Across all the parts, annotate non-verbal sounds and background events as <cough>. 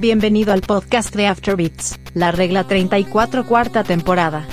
Bienvenido al podcast de Afterbeats, la regla 34 cuarta temporada.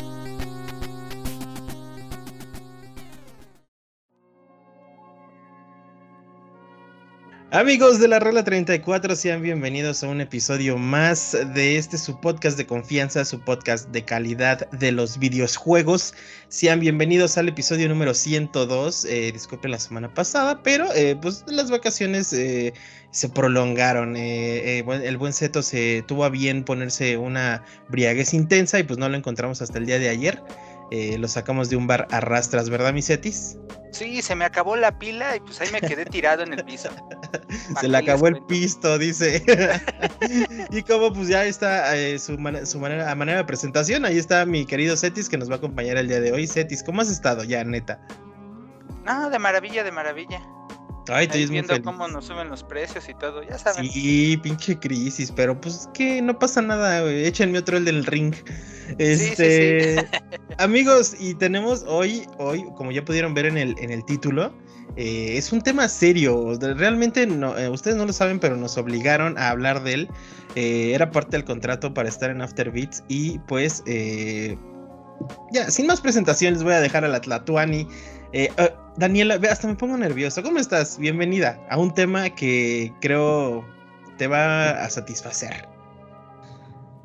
Amigos de la Regla 34, sean bienvenidos a un episodio más de este su podcast de confianza, su podcast de calidad de los videojuegos. Sean bienvenidos al episodio número 102. Eh, disculpen la semana pasada, pero eh, pues las vacaciones eh, se prolongaron. El buen Seto se tuvo a bien ponerse una briaguez intensa y pues no lo encontramos hasta el día de ayer. Eh, lo sacamos de un bar a rastras, ¿verdad, mi Cetis? Sí, se me acabó la pila y pues ahí me quedé tirado en el piso. <laughs> se le acabó el pisto, dice. <laughs> y como pues ya está eh, su, su, manera, a manera de presentación, ahí está mi querido Cetis que nos va a acompañar el día de hoy. Cetis, ¿cómo has estado ya, neta? No, de maravilla, de maravilla. Ay, estoy viendo cómo nos suben los precios y todo, ya saben. Sí, pinche crisis, pero pues que no pasa nada, güey. Échenme otro el del ring. Este, sí, sí, sí. <laughs> amigos, y tenemos hoy, hoy, como ya pudieron ver en el, en el título, eh, es un tema serio. Realmente no, eh, ustedes no lo saben, pero nos obligaron a hablar de él. Eh, era parte del contrato para estar en Afterbeats y pues ya, sin más presentaciones, voy a dejar a la Tlatuani. Eh, uh, Daniela, hasta me pongo nervioso. ¿Cómo estás? Bienvenida a un tema que creo te va a satisfacer.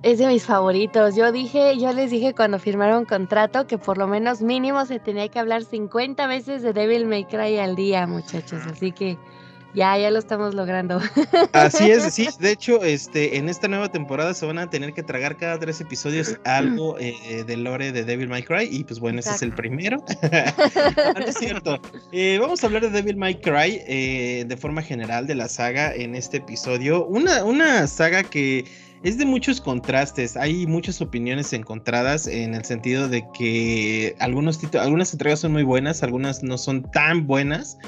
Es de mis favoritos. Yo dije, yo les dije cuando firmaron contrato que por lo menos mínimo se tenía que hablar 50 veces de Devil May Cry al día, muchachos. Así que ya, ya lo estamos logrando. <laughs> Así es, sí. De hecho, este, en esta nueva temporada se van a tener que tragar cada tres episodios algo eh, de lore de Devil May Cry. Y pues bueno, Exacto. ese es el primero. <laughs> no es cierto. Eh, vamos a hablar de Devil May Cry eh, de forma general de la saga en este episodio. Una, una saga que es de muchos contrastes, hay muchas opiniones encontradas en el sentido de que algunos algunas entregas son muy buenas, algunas no son tan buenas,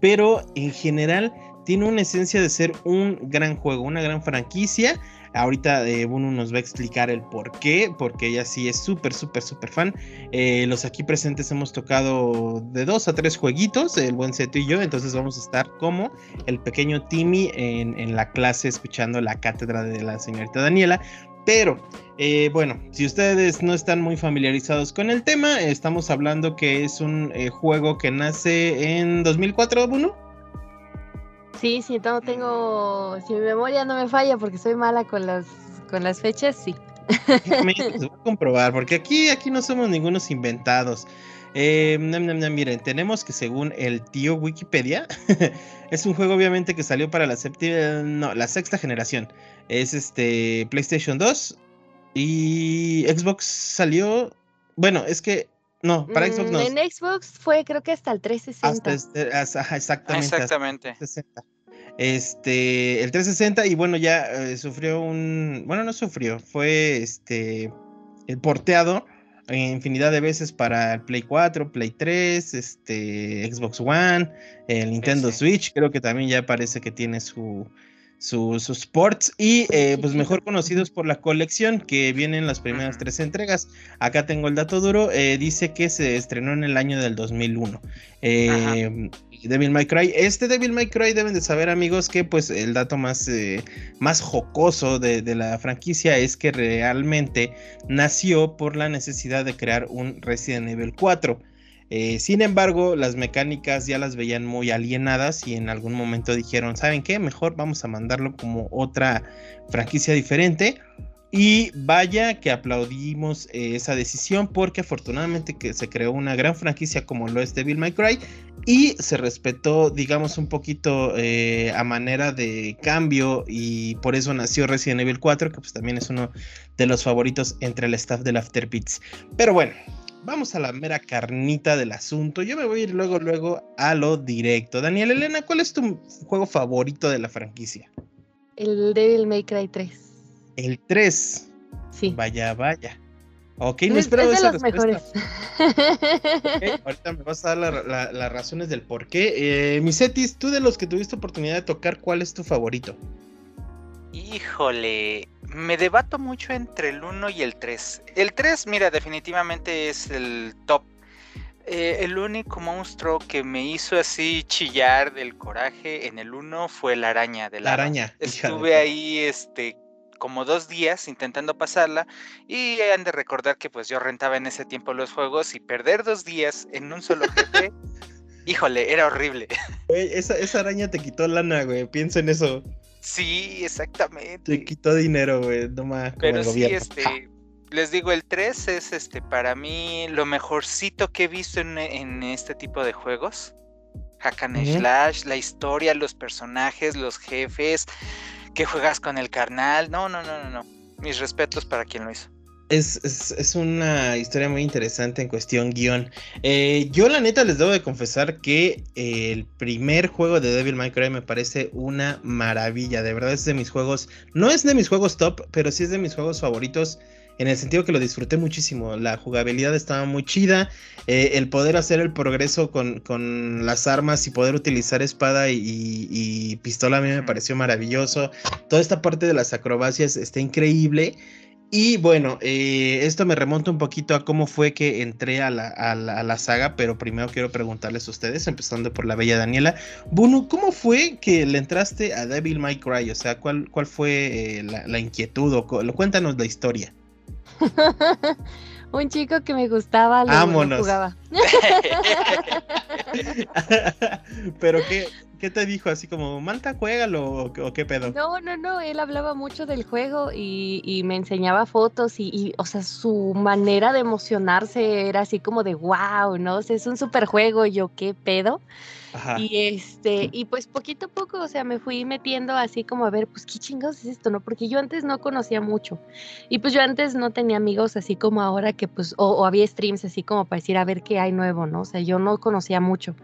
pero en general tiene una esencia de ser un gran juego, una gran franquicia. Ahorita eh, Bunu nos va a explicar el por qué, porque ella sí es súper, súper, súper fan. Eh, los aquí presentes hemos tocado de dos a tres jueguitos, el buen Seto y yo, entonces vamos a estar como el pequeño Timmy en la clase escuchando la cátedra de la señorita Daniela. Pero eh, bueno, si ustedes no están muy familiarizados con el tema, estamos hablando que es un eh, juego que nace en 2004, Bunu. Sí, sí, no tengo, si mi memoria no me falla porque soy mala con las con las fechas, sí. <laughs> Me <laughs> voy a comprobar porque aquí aquí no somos ningunos inventados. Eh, miren, tenemos que según el tío Wikipedia, <laughs> es un juego obviamente que salió para la séptima, no, la sexta generación. Es este PlayStation 2 y Xbox salió, bueno, es que no, para Mm, Xbox no. En Xbox fue creo que hasta el 360. Hasta exactamente. hasta Exactamente. el 360. Este, el 360 y bueno, ya eh, sufrió un, bueno, no sufrió, fue este, el porteado infinidad de veces para el Play 4, Play 3, este, Xbox One, el Nintendo sí. Switch, creo que también ya parece que tiene su, su- sus ports y eh, pues mejor conocidos por la colección que vienen las primeras tres entregas. Acá tengo el dato duro, eh, dice que se estrenó en el año del 2001. Eh, Devil May Cry. Este Devil May Cry deben de saber amigos que pues el dato más, eh, más jocoso de, de la franquicia es que realmente nació por la necesidad de crear un Resident Evil 4. Eh, sin embargo, las mecánicas ya las veían muy alienadas y en algún momento dijeron, ¿saben qué? Mejor vamos a mandarlo como otra franquicia diferente. Y vaya que aplaudimos eh, esa decisión porque afortunadamente que se creó una gran franquicia como lo es Devil May Cry y se respetó, digamos, un poquito eh, a manera de cambio y por eso nació Resident Evil 4, que pues también es uno de los favoritos entre el staff del Afterbeats. Pero bueno, vamos a la mera carnita del asunto. Yo me voy a ir luego, luego a lo directo. Daniel Elena, ¿cuál es tu juego favorito de la franquicia? El Devil May Cry 3. El 3. Sí. Vaya, vaya. Ok, no es, esperaba es de esa los respuesta. mejores. Ahorita me vas a dar la- la- las razones del por qué. Eh, Misetis, tú de los que tuviste oportunidad de tocar, ¿cuál es tu favorito? Híjole, me debato mucho entre el 1 y el 3. El 3, mira, definitivamente es el top. Eh, el único monstruo que me hizo así chillar del coraje en el 1 fue la araña de La araña. de Estuve tu- ahí, este, como dos días intentando pasarla y han de recordar que pues yo rentaba en ese tiempo los juegos y perder dos días en un solo jefe, <laughs> híjole, era horrible. esa, esa araña te quitó lana, güey, piensa en eso. Sí, exactamente. Te quitó dinero, güey, no más. Pero sí, este, les digo, el 3 es este para mí lo mejorcito que he visto en, este tipo de juegos. Hack and Slash, la historia, los personajes, los jefes, que juegas con el carnal. No, no, no, no, no. Mis respetos para quien lo hizo. Es, una historia muy interesante en cuestión guion. Eh, yo la neta les debo de confesar que el primer juego de Devil May Cry me parece una maravilla. De verdad es de mis juegos, no es de mis juegos top, pero sí es de mis juegos favoritos. En el sentido que lo disfruté muchísimo. La jugabilidad estaba muy chida. Eh, el poder hacer el progreso con, las armas y poder utilizar espada y, y pistola a mí me pareció maravilloso. Toda esta parte de las acrobacias está increíble. Y bueno, eh, esto me remonta un poquito a cómo fue que entré a la, saga, pero primero quiero preguntarles a ustedes, empezando por la bella Daniela. Bunu, ¿cómo fue que le entraste a Devil May Cry? O sea, ¿cuál, cuál fue eh, la, inquietud? O, cuéntanos la historia. <laughs> un chico que me gustaba, lo, jugaba. <laughs> pero qué, ¿Qué te dijo? Así como, Manta, juégalo o, qué pedo? No, no, no, él hablaba mucho del juego y, me enseñaba fotos y, o sea, su manera de emocionarse era así como de, wow, ¿no? O sea, es un super juego, y yo, ¿qué pedo? Y este, y pues poquito a poco, o sea, me fui metiendo así como a ver, pues qué chingados es esto, ¿no? Porque yo antes no conocía mucho. Y pues yo antes no tenía amigos así como ahora que pues, o, o había streams así como para decir a ver qué hay nuevo, ¿no? O sea, yo no conocía mucho.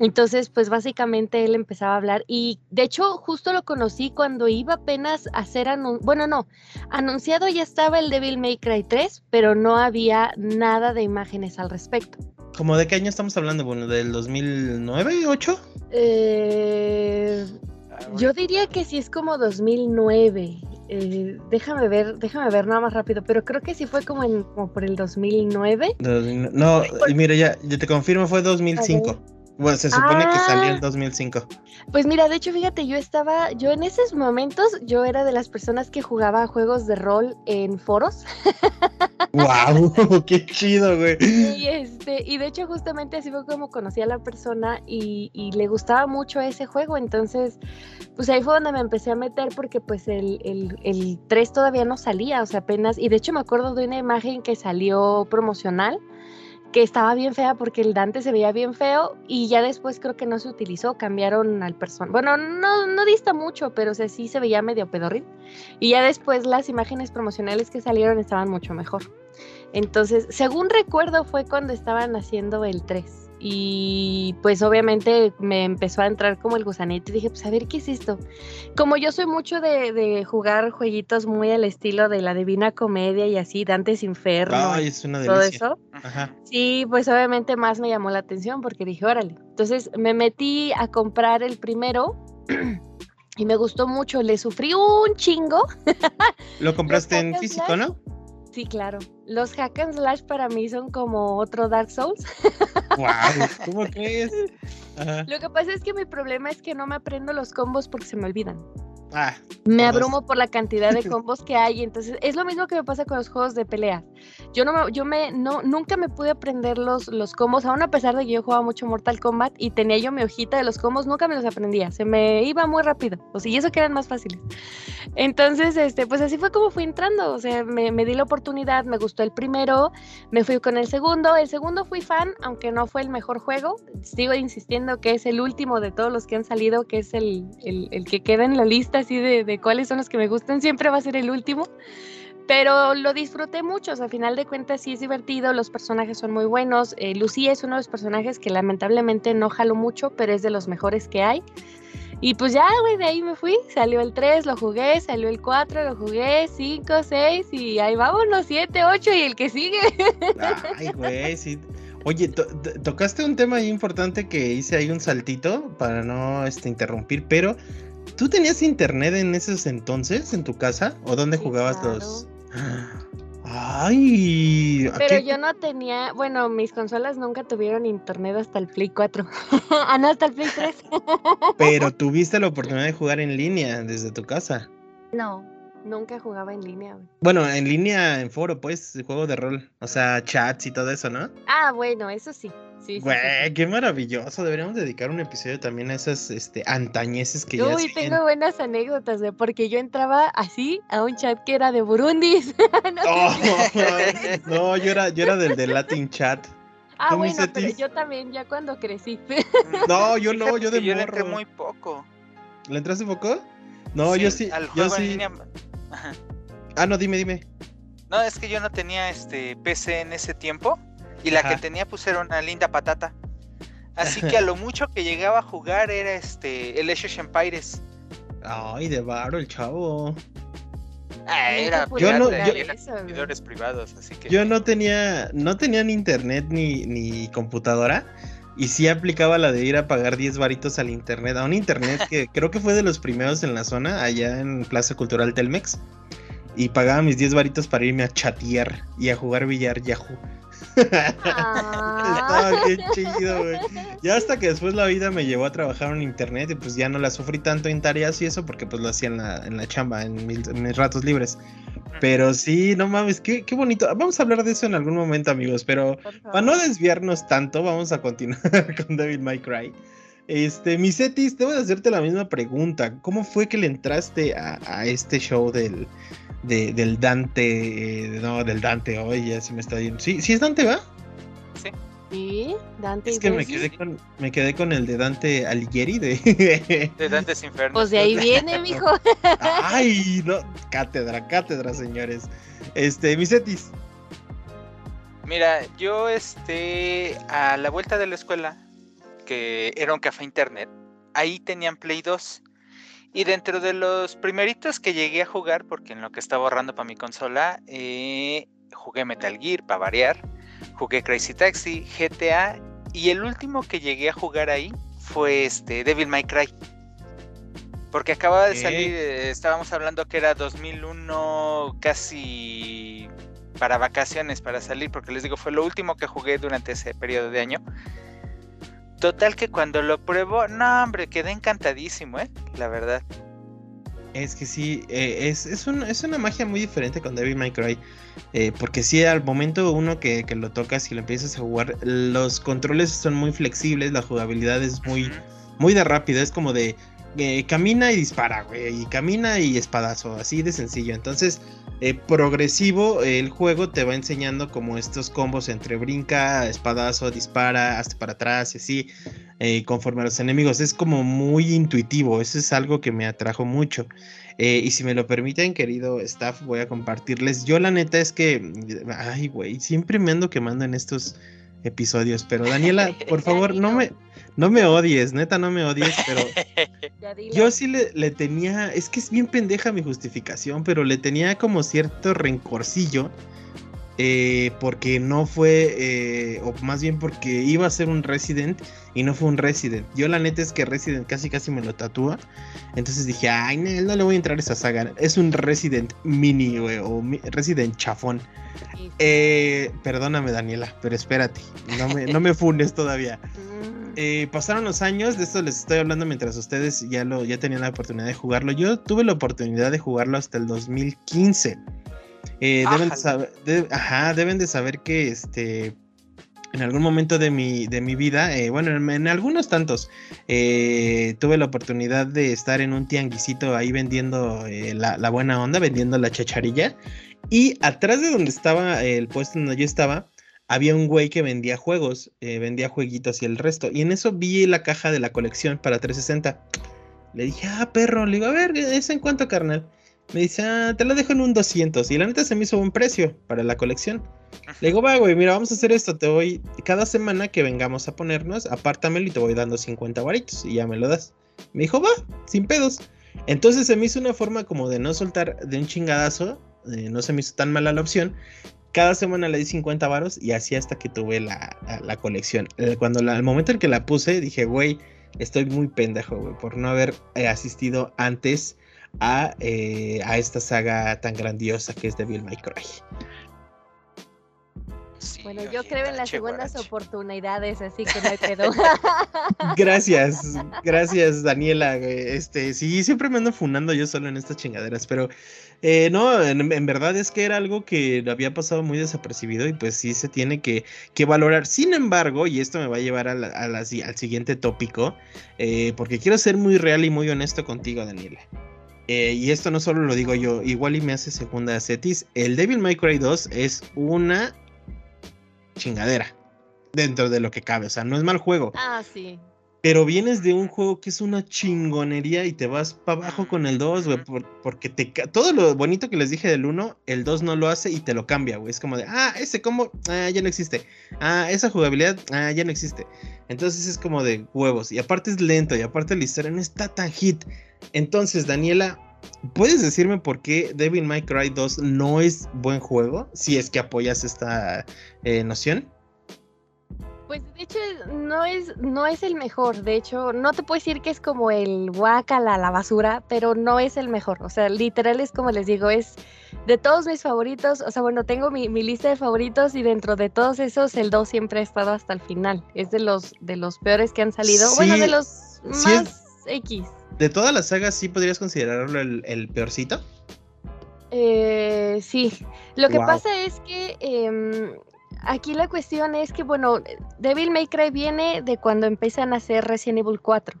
Entonces, pues básicamente él empezaba a hablar y de hecho justo lo conocí cuando iba apenas a hacer, bueno, no, anunciado ya estaba el Devil May Cry 3, pero no había nada de imágenes al respecto. ¿Cómo de qué año estamos hablando? Bueno, ¿del 2009, 8? Eh, yo diría que sí es como 2009. Eh, déjame ver, déjame ver nada más rápido, pero creo que sí fue como, en, como por el 2009. No, y mira, ya, ya te confirmo, fue 2005. Bueno, se supone que salió en 2005. Ah. Pues mira, de hecho, fíjate, yo estaba, yo en esos momentos, yo era de las personas que jugaba juegos de rol en foros. ¡Wow! <laughs> ¡Qué chido, güey! Y, este, y de hecho, justamente así fue como conocí a la persona y, le gustaba mucho ese juego. Entonces, pues ahí fue donde me empecé a meter porque pues el, el, el 3 todavía no salía, o sea, apenas, y de hecho me acuerdo de una imagen que salió promocional que estaba bien fea porque el Dante se veía bien feo y ya después creo que no se utilizó, cambiaron al personaje. Bueno, no, no dista mucho, pero sí se veía medio pedorrín. Y ya después las imágenes promocionales que salieron estaban mucho mejor. Entonces, según recuerdo, fue cuando estaban haciendo el 3 y pues obviamente me empezó a entrar como el gusanito y dije, pues a ver, ¿qué es esto? Como yo soy mucho de, jugar jueguitos muy al estilo de la Divina Comedia y así, Dantes Inferno, es una todo eso, sí, pues obviamente más me llamó la atención porque dije, órale, entonces me metí a comprar el primero. <clears throat> y me gustó mucho, le sufrí un chingo. Lo compraste en físico, ¿no? Sí, claro. Los hack and slash para mí son como otro Dark Souls. Wow, <laughs> ¿Cómo crees? Lo que pasa es que mi problema es que no me aprendo los combos porque se me olvidan. Ah, me abrumo por la cantidad de <laughs> combos que hay, entonces es lo mismo que me pasa con los juegos de pelea. Yo no yo me no nunca me pude aprender los los combos, aún a pesar de que yo jugaba mucho Mortal Kombat y tenía yo mi hojita de los combos, nunca me los aprendía, se me iba muy rápido. O sea, y eso que eran más fáciles. Entonces, este, pues así fue como fui entrando, o sea, me, me di la oportunidad, me gustó el primero, me fui con el segundo, el segundo fui fan, aunque no fue el mejor juego, sigo insistiendo que es el último de todos los que han salido, que es el, el, el que queda en la lista así de, cuáles son los que me gustan, siempre va a ser el último. Pero lo disfruté mucho, o sea, a final de cuentas sí es divertido, los personajes son muy buenos. Eh, Lucía es uno de los personajes que lamentablemente no jalo mucho, pero es de los mejores que hay. Y pues ya, güey, de ahí me fui. Salió el 3, lo jugué, salió el 4, lo jugué, 5, 6 y ahí vámonos, 7, 8 y el que sigue. <laughs> Ay, güey, sí. Oye, tocaste un tema importante que hice ahí un saltito para no este, interrumpir, pero ¿Tú tenías internet en esos entonces en tu casa? ¿O dónde jugabas los.? Ay. Pero yo no tenía. Bueno, mis consolas nunca tuvieron internet hasta el Play 4. <laughs> ah, no, hasta el Play 3. Pero <laughs> tuviste la oportunidad de jugar en línea desde tu casa. No. Nunca jugaba en línea. Bueno, en línea, en foro, pues, juego de rol. O sea, chats y todo eso, ¿no? Ah, bueno, eso sí. Sí, Güey, sí, sí. qué maravilloso. Deberíamos dedicar un episodio también a esas este, antañeces que ya Uy, tengo buenas anécdotas, güey, porque yo entraba así a un chat que era de Burundis. <laughs> No sé Oh, <laughs> no, yo era, yo era del de Latin Chat. ah, ¿tú, bueno, pero yo también, ya cuando crecí. No, yo no, yo de yo le entré morro. muy poco. ¿Le entraste poco? No, yo sí. Al Yo juego en sí. línea. Ah, no, dime, dime. No, es que yo no tenía este PC en ese tiempo. Y la que tenía pues era una linda patata. Así que a <laughs> lo mucho que llegaba a jugar era este el Age of Empires. Ay, de varo el chavo. Ah, era popular Yo no- yo- servidores privados, así que Yo no tenía, no tenía ni internet ni, ni computadora. Y sí aplicaba la de ir a pagar 10 varitos al internet, a un internet que <laughs> creo que fue de los primeros en la zona, allá en Plaza Cultural Telmex. Y pagaba mis 10 varitos para irme a chatear y a jugar billar Yahoo. Ah. <laughs> Estaba bien chido, güey. Ya hasta que después la vida me llevó a trabajar en internet y pues ya no la sufrí tanto en tareas y eso porque pues lo hacía en la, en la chamba, en mis, en mis ratos libres. Pero sí, no mames, qué, qué bonito. Vamos a hablar de eso en algún momento, amigos, pero para no desviarnos tanto, vamos a continuar <laughs> con Devil May Cry. Este, Misetis, debo de hacerte la misma pregunta. ¿Cómo fue que le entraste a, a este show del, de- del Dante? eh, no, del Dante, hoy ya se me está yendo. Sí, sí es Dante, ¿va? Sí, Dante Es y que me quedé con, me quedé con el de Dante Alighieri de... de Dantes Infernos. Pues de ahí viene, <laughs> mijo. Ay, no, cátedra, cátedra, señores. Este, Misetis. Mira, yo este a la vuelta de la escuela, que era un café internet, ahí tenían Play 2. Y dentro de los primeritos que llegué a jugar, porque en lo que estaba ahorrando para mi consola, eh, jugué Metal Gear para variar, jugué Crazy Taxi, GTA, y el último que llegué a jugar ahí fue este Devil May Cry. Porque acababa de salir, eh, estábamos hablando que era 2001, casi para vacaciones, para salir, porque les digo, fue lo último que jugué durante ese periodo de año. Total que cuando lo pruebo, no hombre, quedé encantadísimo, ¿eh? La verdad. Es que sí, eh, es, es, un- es una magia muy diferente con Devil May Cry. eh, porque sí, al momento uno que, que lo tocas y lo empiezas a jugar, los controles son muy flexibles, la jugabilidad es muy, muy de rápido, es como de eh, camina y dispara, güey, y camina y espadazo, así de sencillo. Entonces, eh, progresivo, el juego te va enseñando como estos combos entre brinca, espadazo, dispara, hasta para atrás y así, eh, conforme a los enemigos. Es como muy intuitivo, eso es algo que me atrajo mucho. Y si me lo permiten, querido staff, voy a compartirles. Yo la neta es que, ay, güey, siempre me ando quemando en estos episodios, pero Daniela, por favor, <laughs> no me, no me odies, neta, no me odies, pero <laughs> Yo sí le, le tenía, es que es bien pendeja mi justificación, pero le tenía como cierto rencorcillo, eh, porque no fue, eh, o más bien porque iba a ser un Resident y no fue un Resident. Yo la neta es que Resident casi casi me lo tatúa, entonces dije, ay, no, no le voy a entrar a esa saga, es un Resident mini, güey, o mi- Resident chafón. Sí. Eh, perdóname Daniela, pero espérate, no me, no me <laughs> funes todavía. Mm. Eh, pasaron los años, de esto les estoy hablando mientras ustedes ya lo ya tenían la oportunidad de jugarlo. Yo tuve la oportunidad de jugarlo hasta el 2015. Eh, deben, saber, de- ajá, deben de saber que este en algún momento de mi, de mi vida, eh, bueno, en, en algunos tantos, eh, tuve la oportunidad de estar en un tianguisito ahí vendiendo la, la buena onda, vendiendo la chacharilla. Y atrás de donde estaba el puesto donde yo estaba, había un güey que vendía juegos, vendía jueguitos y el resto. Y en eso vi la caja de la colección para 360. Le dije, ah, perro, le digo, a ver, ¿es en cuánto, carnal? Me dice, ah, te lo dejo en un 200. Y la neta se me hizo buen precio para la colección. Le digo, va, güey, mira, vamos a hacer esto. Te voy, cada semana que vengamos a ponernos, apártamelo y te voy dando 50 varitos y ya me lo das. Me dijo, va, sin pedos. Entonces se me hizo una forma como de no soltar de un chingadazo. eh, no se me hizo tan mala la opción. Cada semana le di 50 varos y así hasta que tuve la, la- la colección. Eh, Cuando la- al momento en que la puse, dije, güey, estoy muy pendejo, güey, por no haber eh, asistido antes a, eh, a esta saga tan grandiosa que es Devil May Cry. bueno, yo creo en las segundas oportunidades, así que no hay <laughs> pedo. gracias, gracias Daniela. Este, sí, siempre me ando funando yo solo en estas chingaderas, pero eh, no, en, verdad es que era algo que había pasado muy desapercibido y pues sí se tiene que, valorar. Sin embargo, y esto me va a llevar al siguiente tópico, eh, porque quiero ser muy real y muy honesto contigo, Daniela. Eh, y esto no solo lo digo yo, igual y me hace segunda Cetis. El Devil May Cry 2 es una chingadera dentro de lo que cabe. O sea, no es mal juego. Ah, sí. Pero vienes de un juego que es una chingonería y te vas para abajo con el 2, güey, porque te todo lo bonito que les dije del 1, el 2 no lo hace y te lo cambia, güey. Es como de, ah, ese combo, ah, ya no existe. Ah, esa jugabilidad, ah, ya no existe. Entonces es como de huevos. Y aparte es lento y aparte la historia no está tan hit. Entonces, Daniela, ¿puedes decirme por qué Devil May Cry 2 no es buen juego? Si es que apoyas esta eh, noción. Pues de hecho no es, no es el mejor, de hecho no te puedo decir que es como el guacala, la basura, pero no es el mejor, o sea, literal es como les digo, es de todos mis favoritos, o sea, bueno, tengo mi, lista de favoritos y dentro de todos esos el 2 siempre ha estado hasta el final, es de los, de los peores que han salido, bueno, de los más X. De todas las sagas, ¿sí podrías considerarlo el, peorcito? Eh, sí, lo que pasa es que em, aquí la cuestión es que, bueno, Devil May Cry viene de cuando empiezan a hacer Resident Evil 4.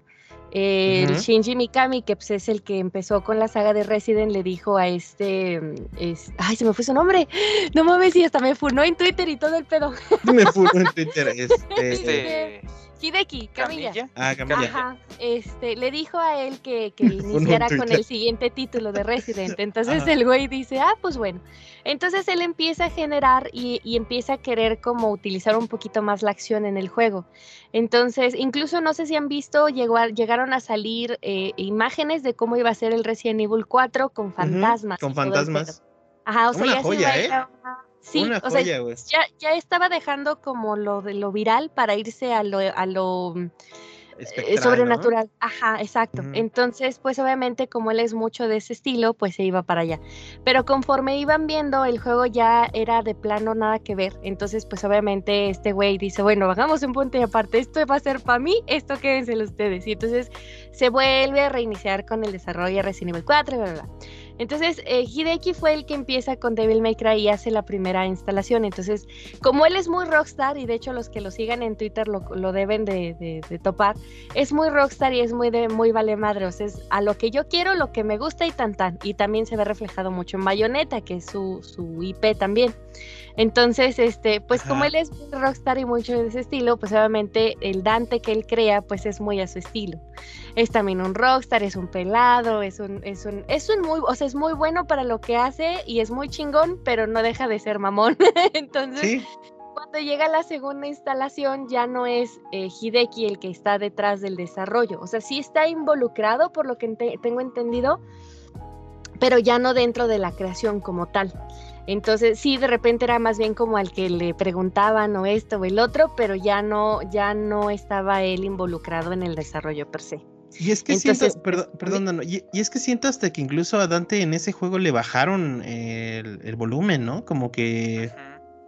el Shinji Mikami, que pues, es el que empezó con la saga de Resident, le dijo a este, ay, se me fue su nombre, no mames, y hasta me funó en Twitter y todo el pedo. <laughs> Me funó en <laughs> Twitter, este... este Hideki, Camilla. Ah, Camilla. Ajá. Este, le dijo a él que, que <laughs> iniciara con el siguiente título de Resident. Entonces el güey dice, ah, pues bueno. Entonces él empieza a generar y, empieza a querer como utilizar un poquito más la acción en el juego. Entonces, incluso no sé si han visto, llegó llegaron a salir eh, imágenes de cómo iba a ser el Resident Evil 4 con fantasmas. con fantasmas. Ajá, o sea, Una joya, ¿eh? Sí, o sea, ya, estaba dejando como lo de lo viral para irse a lo, a lo mm, eh, sobrenatural. Ajá, exacto. Entonces, pues obviamente como él es mucho de ese estilo, pues se iba para allá. Pero conforme iban viendo, el juego ya era de plano nada que ver. Entonces, pues obviamente este güey dice, bueno, hagamos un punto y aparte, esto va a ser para mí, esto quédenselo ustedes. Y entonces se vuelve a reiniciar con el desarrollo de Resident Evil 4 y bla, bla, bla. Entonces, eh, Hideki fue el que empieza con Devil May Cry y hace la primera instalación. Entonces, como él es muy rockstar, y de hecho los que lo sigan en Twitter lo, deben de, topar, es muy rockstar y es muy de muy vale madre. O sea, es a lo que yo quiero, lo que me gusta y tan tan. Y también se ve reflejado mucho en Bayonetta, que es su, su IP también. Entonces, este, pues como él es muy rockstar y mucho de ese estilo, pues obviamente el Dante que él crea, pues es muy a su estilo. Es también un rockstar, es un pelado, es un, es un, es un muy, o sea, es muy bueno para lo que hace y es muy chingón, pero no deja de ser mamón. <laughs> Entonces, cuando llega la segunda instalación, ya no es eh, Hideki el que está detrás del desarrollo. O sea, sí está involucrado, por lo que tengo entendido, pero ya no dentro de la creación como tal. Entonces, sí, de repente era más bien como al que le preguntaban o esto o el otro, pero ya no, ya no estaba él involucrado en el desarrollo per se. Y es que siento, perdón, perdón y, es que siento hasta que incluso a Dante en ese juego le bajaron el, volumen, ¿no? Como que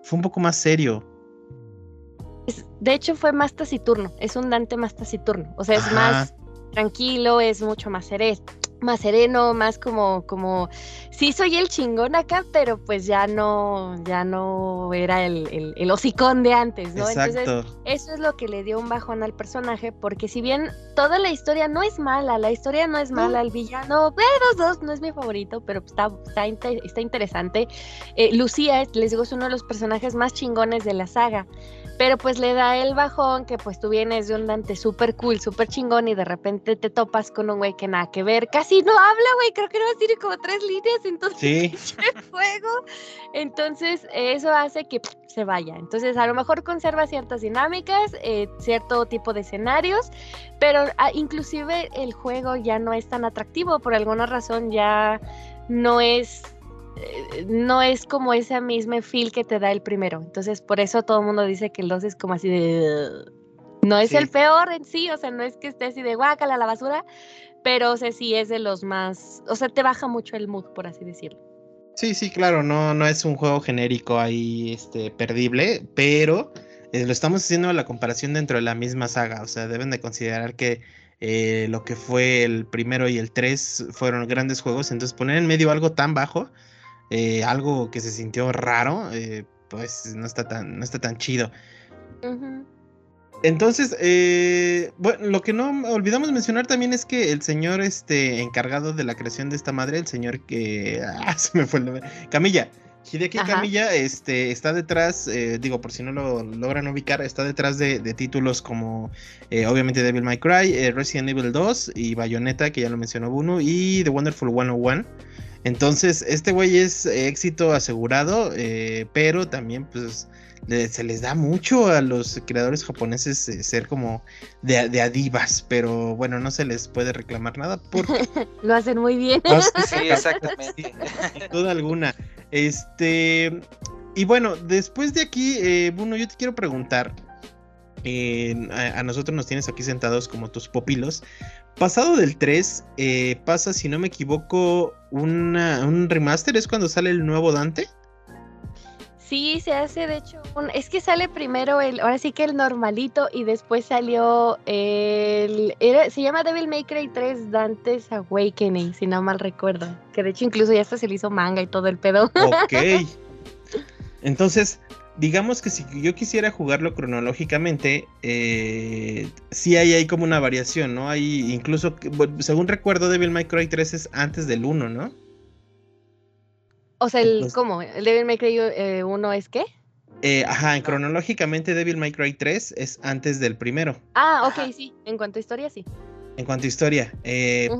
fue un poco más serio. de hecho, fue más taciturno, es un Dante más taciturno, o sea, es más tranquilo, es mucho más sereno, más sereno, más como, como, sí soy el chingón acá, pero pues ya no, ya no era el, el, hocicón de antes, ¿no? Entonces, eso es lo que le dio un bajón al personaje, porque si bien toda la historia no es mala, la historia no es mala, el villano, dos, dos, no es mi favorito, pero está, está, está interesante. Eh, Lucía, les digo, es uno de los personajes más chingones de la saga pero pues le da el bajón que pues tú vienes de un Dante súper cool, súper chingón y de repente te topas con un güey que nada que ver, casi no habla, güey, creo que no tiene como tres líneas, entonces sí. <laughs> fuego. Entonces eso hace que se vaya. Entonces a lo mejor conserva ciertas dinámicas, eh, cierto tipo de escenarios, pero ah, inclusive el juego ya no es tan atractivo, por alguna razón ya no es no es como ese mismo feel que te da el primero. Entonces, por eso todo el mundo dice que el 2 es como así de... No es el peor en sí, o sea, no es que esté así de guácala a la basura, pero o sea, sí es de los más, o sea, te baja mucho el mood, por así decirlo. Sí, sí, claro, no, no es un juego genérico ahí, este, perdible, pero eh, lo estamos haciendo la comparación dentro de la misma saga, o sea, deben de considerar que eh, lo que fue el primero y el tres fueron grandes juegos, entonces poner en medio algo tan bajo, eh, algo que se sintió raro, pues no está tan, no está tan chido. Entonces, eh, bueno, lo que no olvidamos mencionar también es que el señor este, encargado de la creación de esta madre, el señor que... <laughs> Ah, se me fue el nombre. Camilla. Hideki Camilla este, está detrás, eh, digo, por si no lo logran ubicar, está detrás de, títulos como eh, obviamente Devil May Cry, Resident Evil 2 y Bayonetta, que ya lo mencionó Bruno, y The Wonderful 101. Entonces, este güey es éxito asegurado, pero también pues se les da mucho a los creadores japoneses eh, ser como de, adivas, pero bueno, no se les puede reclamar nada porque <laughs> lo hacen muy bien. sí, exactamente. sin duda alguna. Este, y bueno, después de aquí, eh, Bruno, yo te quiero preguntar. a, nosotros nos tienes aquí sentados como tus popilos. Pasado del 3, eh, pasa, si no me equivoco, un remaster, es cuando sale el nuevo Dante. Sí, se hace de hecho un, es que sale primero el, ahora sí que el normalito y después salió el, se llama Devil May Cry 3 Dante's Awakening, si no mal recuerdo, que de hecho incluso ya hasta se le hizo manga y todo el pedo. Ok. <laughs> Entonces, digamos que si yo quisiera jugarlo cronológicamente, eh, sí hay ahí como una variación, ¿no? Hay incluso, según recuerdo, Devil May Cry 3 es antes del 1, ¿no? O sea, el, ¿cómo? ¿El Devil May Cry 1 eh, es qué? Eh, ajá, cronológicamente Devil May Cry 3 es antes del primero. Ah, ok, sí. En cuanto a historia, sí. En cuanto a historia, eh,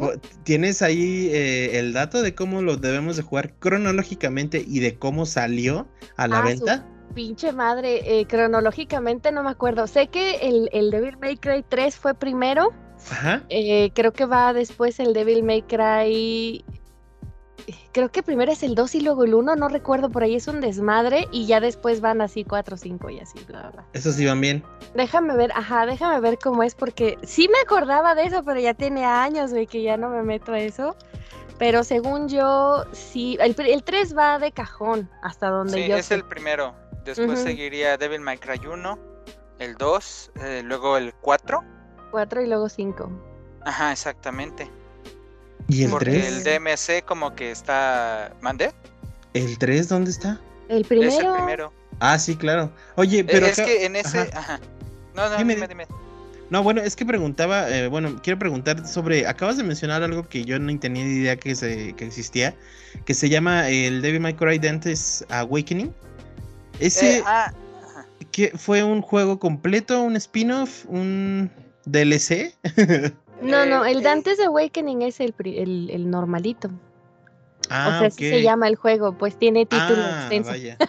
¿tienes ahí el dato de cómo lo debemos de jugar cronológicamente y de cómo salió a la ah, venta? Pinche madre, cronológicamente no me acuerdo. Sé que el, el Devil May Cry 3 fue primero. Ajá. creo que va después el Devil May Cry creo que primero es el 2 y luego el 1, no recuerdo, por ahí es un desmadre y ya después van así 4, 5 y así, bla, bla. Esos sí van bien. Déjame ver, ajá, déjame ver cómo es porque sí me acordaba de eso, pero ya tiene años, güey, que ya no me meto a eso. Pero según yo, sí, el, 3 va de cajón hasta donde sí, yo. es el primero. Después seguiría Devil May Cry 1, el 2, eh, luego el 4. 4 y luego 5. Ajá, exactamente. ¿Y el Porque el DMC como que está... ¿Mande? ¿El 3 dónde está? El primero. Es el primero. Ah, sí, claro. Oye, pero... Es que en ese... Ajá. No, no, dime, dime. No, bueno, es que preguntaba, eh, bueno, quiero preguntar sobre, acabas de mencionar algo que yo no tenía ni idea que, se, que existía, que se llama el Devil May Cry Dante's Awakening. Ese, eh, ah, ¿qué, ¿fue un juego completo, un spin-off, un DLC? <laughs> No, no, el Dante's Awakening es el, el, normalito. Ah, o sea, así se llama el juego, pues tiene título ah, extenso. Vaya. <laughs>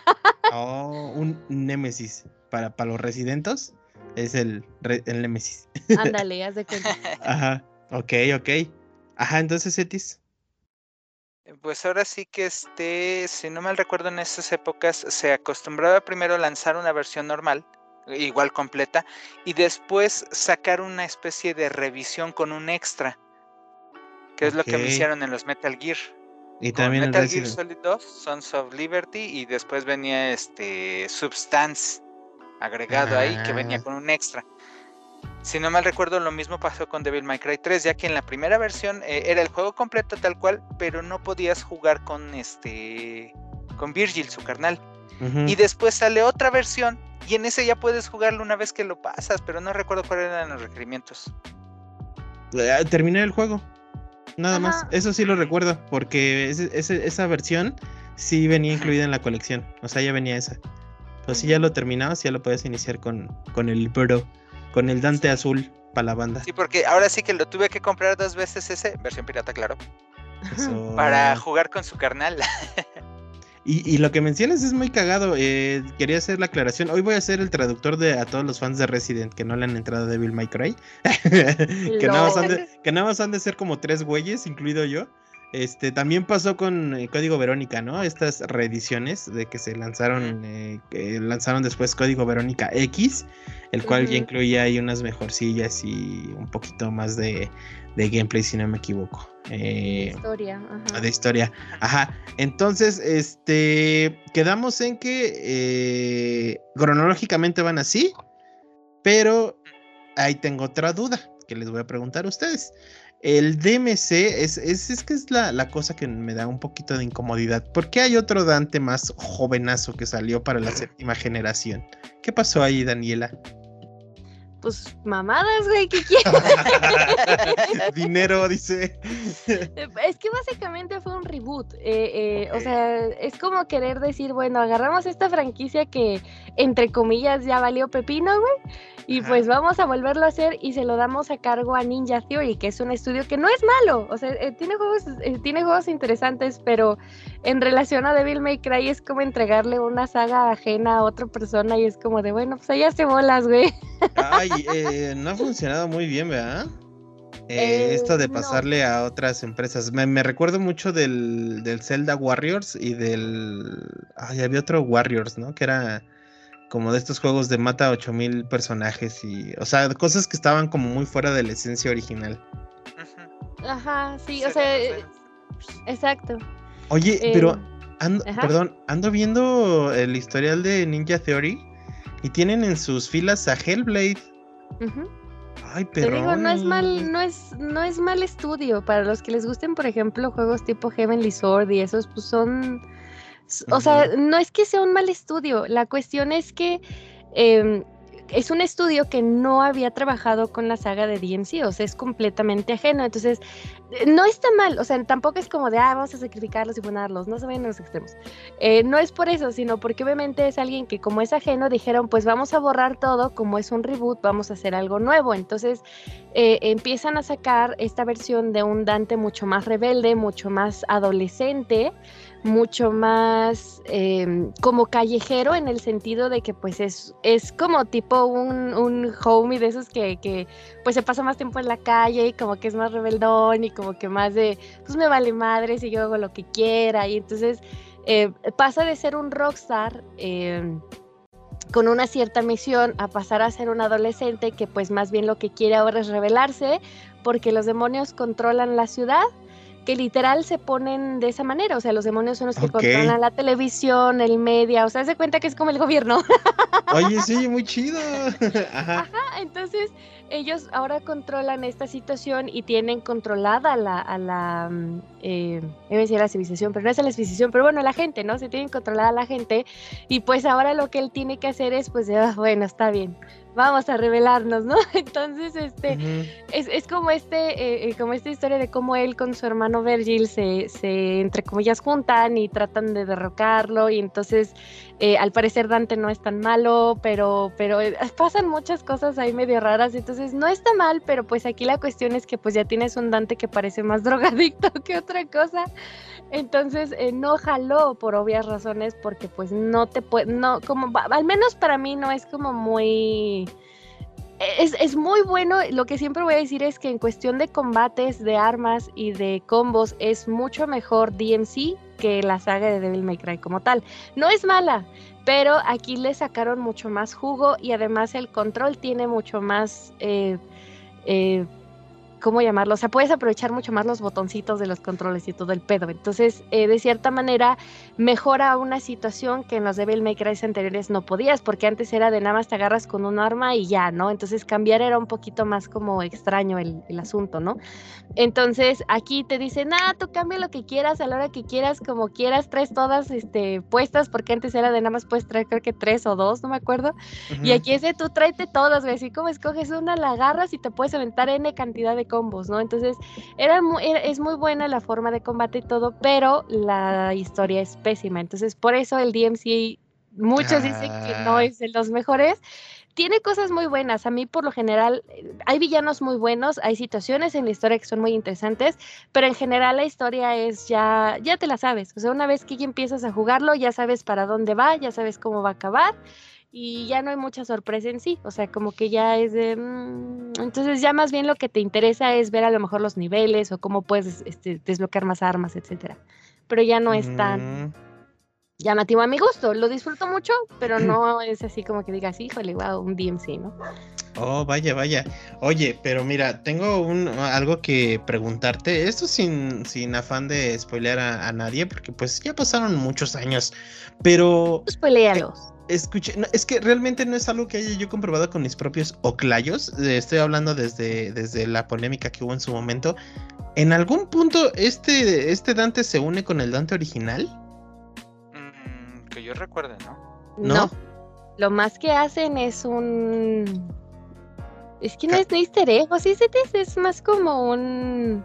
Oh, un Némesis para, para los residentes es el, el Némesis. Ándale, haz de cuenta. <laughs> Ajá, ok, ok. Ajá, entonces, Etis. Pues ahora sí que este, si no mal recuerdo en esas épocas, se acostumbraba primero a lanzar una versión normal igual completa, y después sacar una especie de revisión con un extra, que es lo que me hicieron en los Metal Gear. Y también Metal Gear Solid 2, Sons of Liberty, y después venía este Substance agregado ahí, que venía ah. con un extra. Si no mal recuerdo, lo mismo pasó con Devil May Cry 3, ya que en la primera versión eh, era el juego completo tal cual, pero no podías jugar con este con Virgil, su carnal. Y después sale otra versión y en ese ya puedes jugarlo una vez que lo pasas, pero no recuerdo cuáles eran los requerimientos. Eh, terminé el juego. Nada más. Eso sí lo recuerdo, porque esa versión sí venía incluida en la colección. O sea, ya venía esa. Pues si ya lo terminabas, ya lo puedes iniciar con, con el Bro, con el Dante azul para la banda. Sí, porque ahora sí que lo tuve que comprar dos veces ese, versión pirata, claro. <laughs> Para jugar con su carnal. Y, lo que mencionas es muy cagado. Eh, quería hacer la aclaración. Hoy voy a ser el traductor de a todos los fans de Resident que no le han entrado a Devil May Cry. <laughs> que, nada más han de, que nada más han de ser como tres güeyes, incluido yo. Este también pasó con eh, Código Verónica, ¿no? Estas reediciones de que se lanzaron, eh, que lanzaron después Código Verónica X, el cual ya incluía ahí unas mejorcillas y un poquito más de, de gameplay, si no me equivoco. Eh, historia, ajá. de historia. Ajá. Entonces, este, quedamos en que eh, cronológicamente van así, pero ahí tengo otra duda que les voy a preguntar a ustedes. El DMC es, es, es que es la, la, cosa que me da un poquito de incomodidad. ¿Por qué hay otro Dante más jovenazo que salió para la séptima generación? ¿Qué pasó ahí, Daniela? Pues mamadas, güey, ¿qué quieres? <laughs> Dinero, dice. Es que básicamente fue un reboot. Eh, eh, o sea, es como querer decir, bueno, agarramos esta franquicia que, entre comillas, ya valió pepino, güey. Y Ajá. pues vamos a volverlo a hacer y se lo damos a cargo a Ninja Theory, que es un estudio que no es malo. O sea, eh, tiene, juegos, tiene juegos interesantes, pero en relación a Devil May Cry es como entregarle una saga ajena a otra persona y es como de, bueno, pues allá se bolas, güey. Ay, eh, no ha funcionado muy bien, ¿verdad? Eh, esto de pasarle no. a otras empresas. Me, me, recuerdo mucho del, del Zelda Warriors y del... Ay, había otro Warriors, ¿no? Que era como de estos juegos de mata 8000 personajes y, o sea, cosas que estaban como muy fuera de la esencia original. Ajá, sí, o sea, eh, exacto. Oye, eh, pero ando, perdón, ando viendo el historial de Ninja Theory y tienen en sus filas a Hellblade. Uh -huh. Ay, pero Te digo, no es mal, no es, no es mal estudio. Para los que les gusten, por ejemplo, juegos tipo Heavenly Sword y esos, pues son o sea, no es que sea un mal estudio, la cuestión es que eh, es un estudio que no había trabajado con la saga de DMC, o sea, es completamente ajeno, entonces no está mal, o sea, tampoco es como de, ah, vamos a sacrificarlos y ponerlos, no se vayan a los extremos. Eh, no es por eso, sino porque obviamente es alguien que como es ajeno dijeron, pues vamos a borrar todo, como es un reboot, vamos a hacer algo nuevo, entonces eh, empiezan a sacar esta versión de un Dante mucho más rebelde, mucho más adolescente, mucho más eh, como callejero en el sentido de que pues es, es como tipo un, un homie de esos que, que, pues se pasa más tiempo en la calle y como que es más rebeldón y como que más de pues me vale madre si yo hago lo que quiera y entonces eh, pasa de ser un rockstar eh, con una cierta misión a pasar a ser un adolescente que pues más bien lo que quiere ahora es rebelarse porque los demonios controlan la ciudad que literal se ponen de esa manera, o sea, los demonios son los que okay. controlan la televisión, el media, o sea, se cuenta que es como el gobierno. <laughs> Oye, sí, muy chido. <laughs> Ajá. Ajá. entonces ellos ahora controlan esta situación y tienen controlada la, a la eh, iba a decir la civilización, pero no es a la civilización, pero bueno, la gente, ¿no? Se tienen controlada la gente y pues ahora lo que él tiene que hacer es, pues, ah, bueno, está bien, vamos a revelarnos, ¿no? <laughs> Entonces, este, uh -huh. es, es, como este, eh, como esta historia de cómo él con su hermano Virgil se, se, entre comillas, juntan y tratan de derrocarlo y entonces, eh, al parecer Dante no es tan malo, pero, pero eh, pasan muchas cosas ahí medio raras, entonces no está mal, pero pues aquí la cuestión es que pues ya tienes un Dante que parece más <laughs> drogadicto que otra cosa, entonces eh, no jaló por obvias razones porque pues no te puede, no, como, al menos para mí no es como muy es, es, muy bueno, lo que siempre voy a decir es que en cuestión de combates, de armas y de combos es mucho mejor DMC que la saga de Devil May Cry como tal. No es mala, pero aquí le sacaron mucho más jugo y además el control tiene mucho más... Eh, eh, ¿cómo llamarlo? O sea, puedes aprovechar mucho más los botoncitos de los controles y todo el pedo. Entonces, eh, de cierta manera, mejora una situación que en los Devil May Cry anteriores no podías, porque antes era de nada más te agarras con un arma y ya, ¿no? Entonces, cambiar era un poquito más como extraño el, el asunto, ¿no? Entonces, aquí te dicen, ah, tú cambia lo que quieras, a la hora que quieras, como quieras, traes todas este, puestas, porque antes era de nada más puedes traer creo que tres o dos, no me acuerdo. Uh -huh. Y aquí es de tú tráete todas, güey, así como escoges una, la agarras y te puedes aventar N cantidad de combos, ¿no? Entonces, era muy, era, es muy buena la forma de combate y todo, pero la historia es pésima. Entonces, por eso el DMC, muchos ah. dicen que no es de los mejores. Tiene cosas muy buenas. A mí, por lo general, hay villanos muy buenos, hay situaciones en la historia que son muy interesantes, pero en general la historia es ya, ya te la sabes. O sea, una vez que ya empiezas a jugarlo, ya sabes para dónde va, ya sabes cómo va a acabar y ya no hay mucha sorpresa en sí, o sea, como que ya es de... Mmm, entonces ya más bien lo que te interesa es ver a lo mejor los niveles o cómo puedes este, desbloquear más armas, etcétera. Pero ya no es tan mm. llamativo a mi gusto, lo disfruto mucho, pero <clears throat> no es así como que digas, híjole, wow, un DMC, ¿no? Oh, vaya, vaya. Oye, pero mira, tengo un algo que preguntarte. Esto sin, sin afán de spoilear a, nadie, porque pues ya pasaron muchos años. Pero. Spoilealos. Escuche, es que realmente no es algo que haya yo comprobado con mis propios oclayos. Eh, estoy hablando desde, desde la polémica que hubo en su momento. ¿En algún punto este, este Dante se une con el Dante original? Mm, que yo recuerde, ¿no? ¿no? Lo más que hacen es un es que no es de easter egg, o sí, es más como un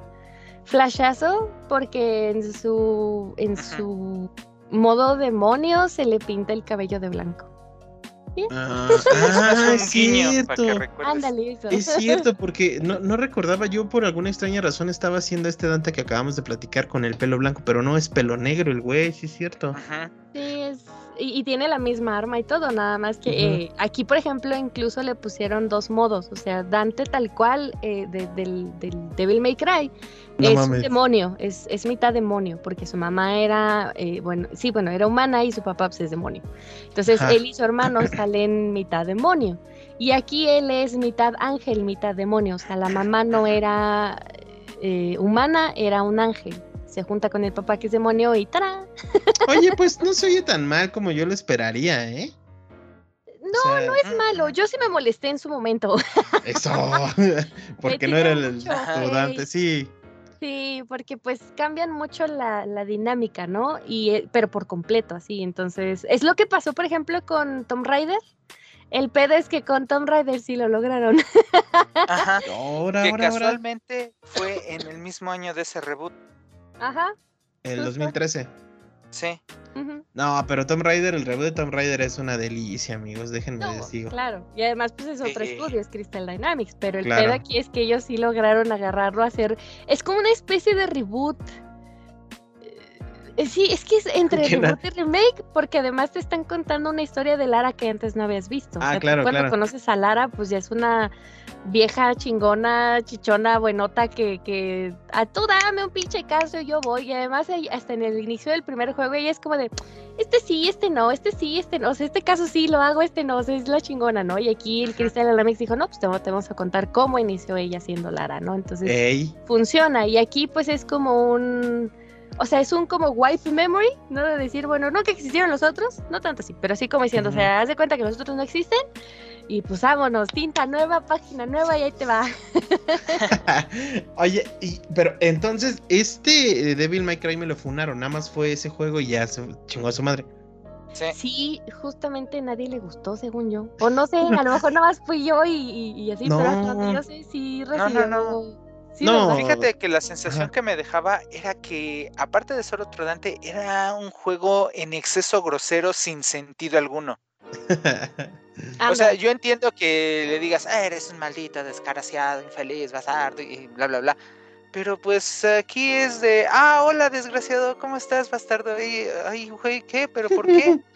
flashazo, porque en su, en su modo demonio se le pinta el cabello de blanco. Ah, <laughs> ah es cierto. Ándale, eso. Es cierto, <laughs> porque no, no, recordaba yo por alguna extraña razón estaba haciendo este Dante que acabamos de platicar con el pelo blanco, pero no es pelo negro el güey, sí es cierto. Sí, es y, tiene la misma arma y todo, nada más que eh, aquí, por ejemplo, incluso le pusieron dos modos, o sea, Dante tal cual eh, del, Devil May Cry es un demonio, es, es, mitad demonio, porque su mamá era, eh, bueno, sí, bueno, era humana y su papá pues, es demonio. Entonces él y su hermano <clears throat> salen mitad demonio. Y aquí él es mitad ángel, mitad demonio, o sea, la mamá no era humana, era un ángel se junta con el papá que es demonio y ¡tarán! Oye, pues no se oye tan mal como yo lo esperaría, ¿eh? No, no es malo. Yo sí me molesté en su momento. <laughs> Eso, <laughs> porque no era el estudiante, sí. Sí, porque pues cambian mucho la, dinámica, ¿no? Y, eh, pero por completo, así. Entonces, es lo que pasó, por ejemplo, con Tom Raider. El pedo es que con Tom Raider sí lo lograron. <laughs> Ajá. Ahora, que casualmente fue en el mismo año de ese reboot. Ajá. El 2013. Sí. No, pero Tomb Raider, el reboot de Tomb Raider es una delicia, amigos, déjenme decir. Claro, y además pues es otro estudio, es Crystal Dynamics, pero el pedo aquí es que ellos sí lograron agarrarlo a hacer, es como una especie de reboot sí, es que es entre reboot y remake, porque además te están contando una historia de Lara que antes no habías visto. Ah, claro, cuando conoces a Lara, pues ya es una vieja chingona, chichona, buenota, que, que a tú dame un pinche caso y yo voy. Y además, hasta en el inicio del primer juego, ella es como de, este sí, este no, este sí, este no, o sea, este caso sí lo hago, este no, o sea, es la chingona, ¿no? Y aquí el Crystal Alamix dijo, no, pues te, vamos a contar cómo inició ella siendo Lara, ¿no? Entonces, funciona. Y aquí, pues es como un o sea, es un como wipe memory, ¿no? De decir, bueno, no que existieron los otros, no tanto así, pero sí como diciendo, o sea, haz de cuenta que los otros no existen y pues vámonos, tinta nueva, página nueva y ahí te va. <laughs> Oye, pero entonces, este Devil May Cry me lo funaron, nada más fue ese juego y ya se chingó a su madre. Sí. sí. justamente nadie le gustó, según yo. O no sé, a lo mejor nada más fui yo y, así, pero hasta yo sé si recibió. No, no, fíjate que la sensación que me dejaba era que, aparte de ser otro Dante, era un juego en exceso grosero sin sentido alguno. <laughs> o sea, yo entiendo que le digas, ah, eres un maldito, desgraciado, infeliz, bastardo y bla, bla, bla. Pero pues aquí es de, ah, hola, desgraciado, ¿cómo estás, bastardo? Y, ay, güey, ¿qué? ¿Pero por qué? <laughs>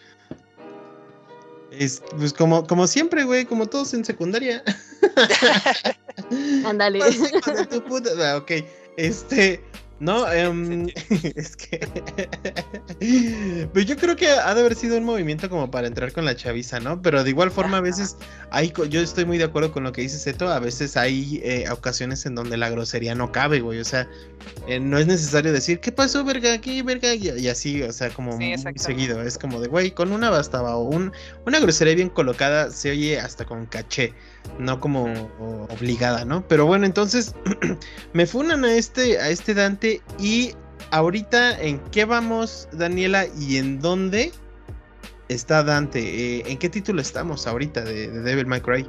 Es, pues como, como siempre, güey, como todos en secundaria. <laughs> Ándale. Ah, ok, este, no, <laughs> em, <laughs> es que. <laughs> pues yo creo que ha de haber sido un movimiento como para entrar con la chaviza, ¿no? Pero de igual forma, a veces hay. Yo estoy muy de acuerdo con lo que dice Seto. A veces hay eh, ocasiones en donde la grosería no cabe, güey. O sea, eh, no es necesario decir, ¿qué pasó, verga? Aquí, verga? Y, así, o sea, como muy seguido. Es como de, güey, con una bastaba. O un, una grosería bien colocada se oye hasta con caché no como obligada, ¿no? Pero bueno, entonces <clears throat> me funan a este, a este Dante y ahorita en qué vamos, Daniela, y en dónde está Dante. Eh, ¿En qué título estamos ahorita de, Devil May Cry?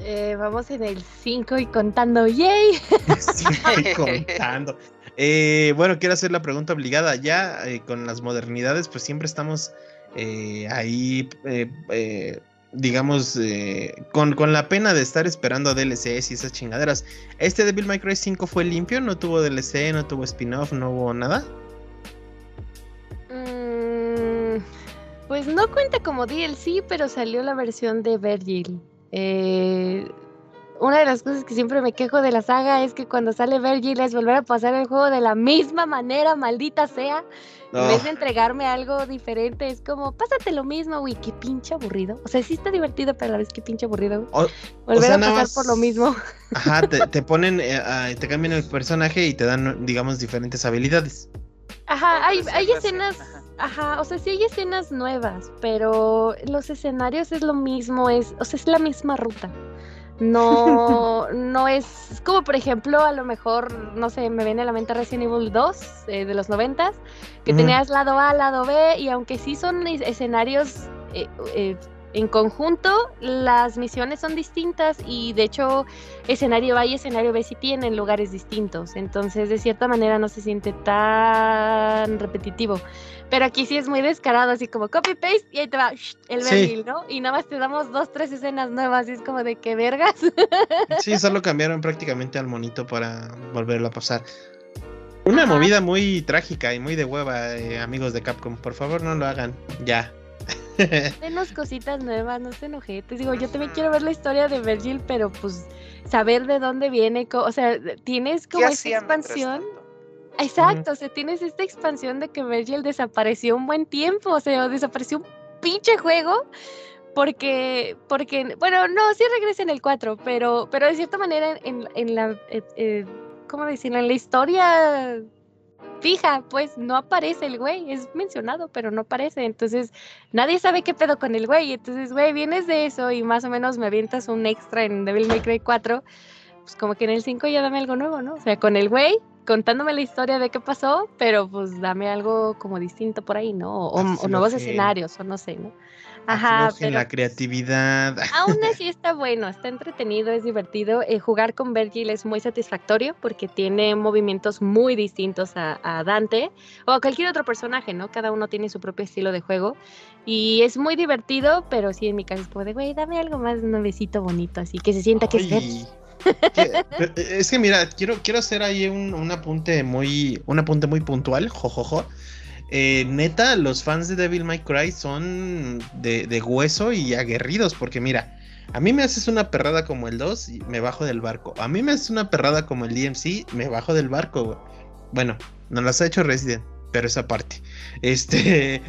Eh, vamos en el 5 y contando, ¡yay! <laughs> 5 y contando. Eh, bueno, quiero hacer la pregunta obligada. Ya con las modernidades, pues siempre estamos ahí digamos, eh, con, la pena de estar esperando a DLCs y esas chingaderas. ¿Este Devil May Cry 5 fue limpio? ¿No tuvo DLC? ¿No tuvo spin-off? ¿No hubo nada? Mm, pues no cuenta como DLC, pero salió la versión de Virgil. Eh, una de las cosas que siempre me quejo de la saga es que cuando sale Virgil es volver a pasar el juego de la misma manera, maldita sea. En vez de entregarme algo diferente, es como, pásate lo mismo, güey, qué pinche aburrido. O sea, sí está divertido, pero a la vez qué pinche aburrido. volver a pasar por lo mismo. Ajá, te, <laughs> ponen, eh, te cambian el personaje y te dan, digamos, diferentes habilidades. Ajá, hay, hay escenas Ajá, o sea, sí hay escenas nuevas, pero los escenarios es lo mismo, es, o sea, es la misma ruta. No, no es, como por ejemplo, a lo mejor, no sé, me viene a la mente Resident Evil 2 eh, de los noventas, que tenías lado A, lado B, y aunque sí son escenarios eh, eh, en conjunto las misiones son distintas y de hecho escenario A y escenario B sí tienen lugares distintos, entonces de cierta manera no se siente tan repetitivo. Pero aquí sí es muy descarado, así como copy paste y ahí te va el sí. ¿no? Y nada más te damos dos, tres escenas nuevas y es como de que vergas. <laughs> Sí, solo cambiaron prácticamente al monito para volverlo a pasar. Una movida muy trágica y muy de hueva, eh, amigos de Capcom. Por favor, no lo hagan. Ya. <laughs> Denos cositas nuevas, no se enoje. Te digo, yo también quiero ver la historia de Virgil, pero pues saber de dónde viene, o sea, tienes como esta expansión. Exacto, o sea, tienes esta expansión de que Virgil desapareció un buen tiempo, o sea, desapareció un pinche juego porque, porque, bueno, no, sí regresa en el 4, pero, pero de cierta manera en, en la, eh, eh, ¿cómo decirlo? En la historia fija, pues no aparece el güey, es mencionado, pero no aparece, entonces nadie sabe qué pedo con el güey, entonces, güey, vienes de eso y más o menos me avientas un extra en Devil May Cry 4, pues como que en el 5 ya dame algo nuevo, ¿no? O sea, con el güey contándome la historia de qué pasó, pero pues dame algo como distinto por ahí, ¿no? O, nuevos escenarios, o no sé, ¿no? Ajá. Pero, la creatividad. <laughs> Aún así está bueno, está entretenido, es divertido. Eh, jugar con Virgil es muy satisfactorio porque tiene movimientos muy distintos a, Dante o a cualquier otro personaje, ¿no? Cada uno tiene su propio estilo de juego. Y es muy divertido, pero sí en mi caso es como de, güey, dame algo más nuevecito, bonito, así que se sienta que es Virgil. Eh, es que mira, quiero, quiero hacer ahí un, apunte muy, un apunte muy puntual, jojojo. Eh, neta, los fans de Devil May Cry son de, hueso y aguerridos, porque mira, a mí me haces una perrada como el 2 y me bajo del barco. A mí me haces una perrada como el DMC, me bajo del barco, Bueno, no las ha hecho Resident, pero esa parte. Este,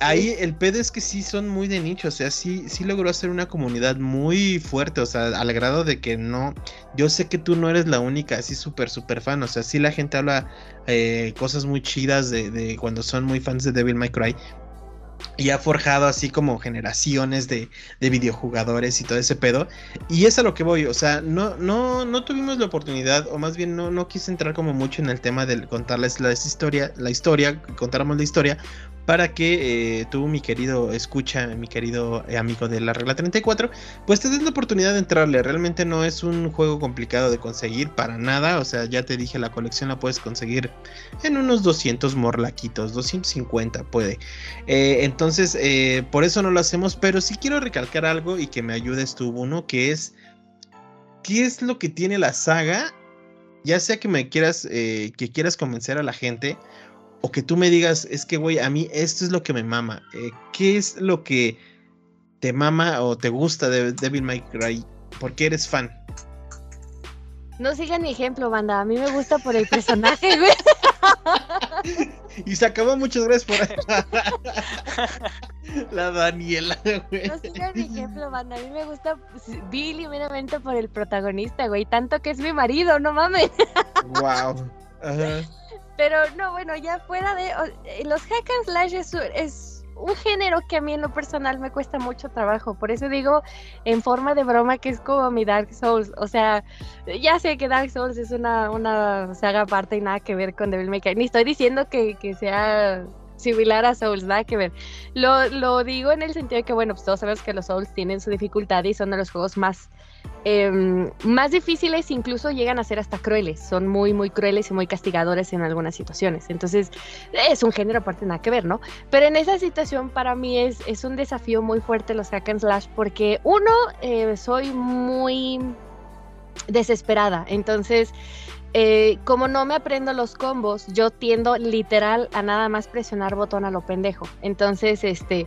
ahí el pedo es que sí son muy de nicho, o sea, sí, sí logró hacer una comunidad muy fuerte, o sea, al grado de que no, yo sé que tú no eres la única así súper, súper fan, o sea, sí la gente habla eh, cosas muy chidas de, de, cuando son muy fans de Devil May Cry, y ha forjado así como generaciones de, de, videojugadores y todo ese pedo. Y es a lo que voy, o sea, no, no, no tuvimos la oportunidad, o más bien no, no quise entrar como mucho en el tema de contarles la historia, la historia, contáramos la historia, para que eh, tú, mi querido escucha, mi querido eh, amigo de la regla 34, pues te des la oportunidad de entrarle. Realmente no es un juego complicado de conseguir para nada. O sea, ya te dije, la colección la puedes conseguir en unos 200 morlaquitos, 250 puede. Eh, entonces, por eso no lo hacemos, pero sí quiero recalcar algo y que me ayudes tú, uno, que es, ¿qué es lo que tiene la saga? Ya sea que me quieras, que quieras convencer a la gente o que tú me digas, es que, güey, a mí esto es lo que me mama. Eh, ¿Qué es lo que te mama o te gusta de Devil May Cry? ¿Por qué eres fan? No sigan mi ejemplo, banda. A mí me gusta por el personaje, güey. <laughs> y se acabó, muchas gracias por <laughs> <laughs> la Daniela, güey. No sigan mi ejemplo, banda. A mí me gusta Billy meramente por el protagonista, güey. Tanto que es mi marido, no mames. wow. Ajá. Pero no, bueno, ya fuera de... Eh, los hack and slash es, un género que a mí en lo personal me cuesta mucho trabajo. Por eso digo en forma de broma que es como mi Dark Souls. O sea, ya sé que Dark Souls es una, una saga aparte y nada que ver con Devil May Cry. Ni estoy diciendo que, que sea similar a Souls, nada que ver. Lo, lo, digo en el sentido de que, bueno, pues todos sabemos que los Souls tienen su dificultad y son de los juegos más, em, más difíciles, incluso llegan a ser hasta crueles. Son muy, muy crueles y muy castigadores en algunas situaciones. Entonces, es un género aparte, nada que ver, ¿no? Pero en esa situación para mí es, es un desafío muy fuerte los hack and slash porque uno, eh, soy muy desesperada. Entonces, eh, como no me aprendo los combos, yo tiendo literal a nada más presionar botón a lo pendejo. Entonces, este,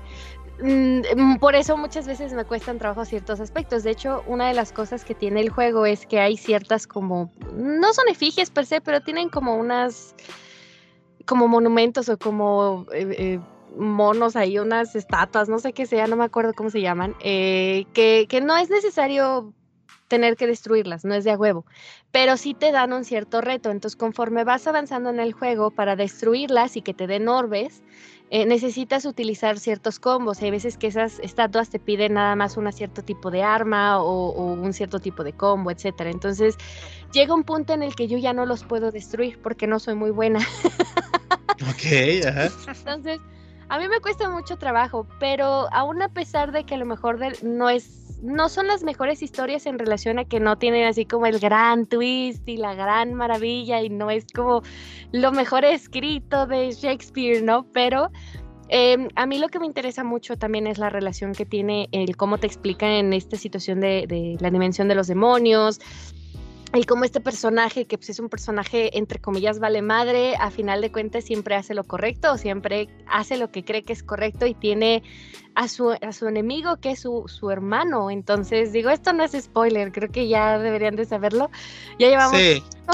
por eso muchas veces me cuestan trabajo ciertos aspectos. De hecho, una de las cosas que tiene el juego es que hay ciertas como, no son efigies per se, pero tienen como unas, como monumentos o como eh, eh, monos ahí, unas estatuas, no sé qué sea, no me acuerdo cómo se llaman, eh, que, que no es necesario tener que destruirlas, no es de a huevo, pero sí te dan un cierto reto. Entonces, conforme vas avanzando en el juego para destruirlas y que te den orbes, eh, necesitas utilizar ciertos combos. Hay veces que esas estatuas te piden nada más un cierto tipo de arma o, un cierto tipo de combo, etcétera. Entonces, llega un punto en el que yo ya no los puedo destruir porque no soy muy buena. Ok, ajá. Entonces, a mí me cuesta mucho trabajo, pero aún a pesar de que a lo mejor no es no son las mejores historias en relación a que no tienen así como el gran twist y la gran maravilla y no es como lo mejor escrito de Shakespeare, ¿no? Pero em, a mí lo que me interesa mucho también es la relación que tiene el cómo te explican en esta situación de, de la dimensión de los demonios, y como este personaje, que pues es un personaje entre comillas vale madre, a final de cuentas siempre hace lo correcto, siempre hace lo que cree que es correcto y tiene a su, a su enemigo que es su, su hermano. Entonces digo, esto no es spoiler, creo que ya deberían de saberlo. Ya llevamos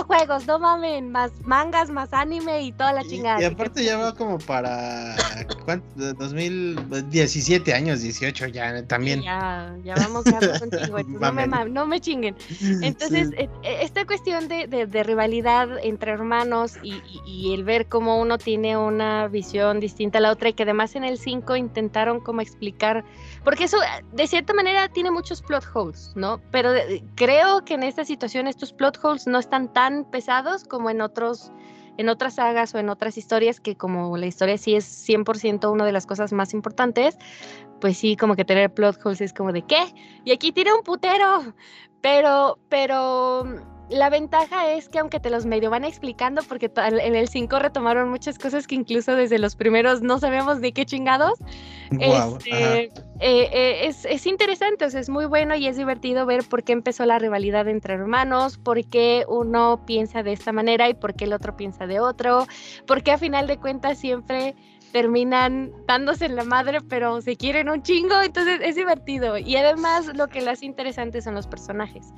juegos, no mamen, más mangas, más anime y toda la chingada. Y, aparte ya va como para ¿cuánto? 2017 años, 18 ya también. ya, ya vamos ya contigo, <laughs> no, me, no me chinguen. Entonces, eh, eh, esta cuestión de, de, rivalidad entre hermanos y, y, el ver cómo uno tiene una visión distinta a la otra y que además en el 5 intentaron como explicar, porque eso de cierta manera tiene muchos plot holes, ¿no? Pero creo que en esta situación estos plot holes no están tan pesados como en otros en otras sagas o en otras historias que como la historia sí es 100% una de las cosas más importantes, pues sí, como que tener plot holes es como de ¿qué? Y aquí tiene un putero. Pero pero la ventaja es que aunque te los medio van explicando, porque en el 5 retomaron muchas cosas que incluso desde los primeros no sabíamos de qué chingados, este, eh, eh, es, es, interesante, o sea, es muy bueno y es divertido ver por qué empezó la rivalidad entre hermanos, por qué uno piensa de esta manera y por qué el otro piensa de otro, porque a final de cuentas siempre terminan dándose en la madre, pero se quieren un chingo, entonces es divertido. Y además lo que las hace interesante son los personajes.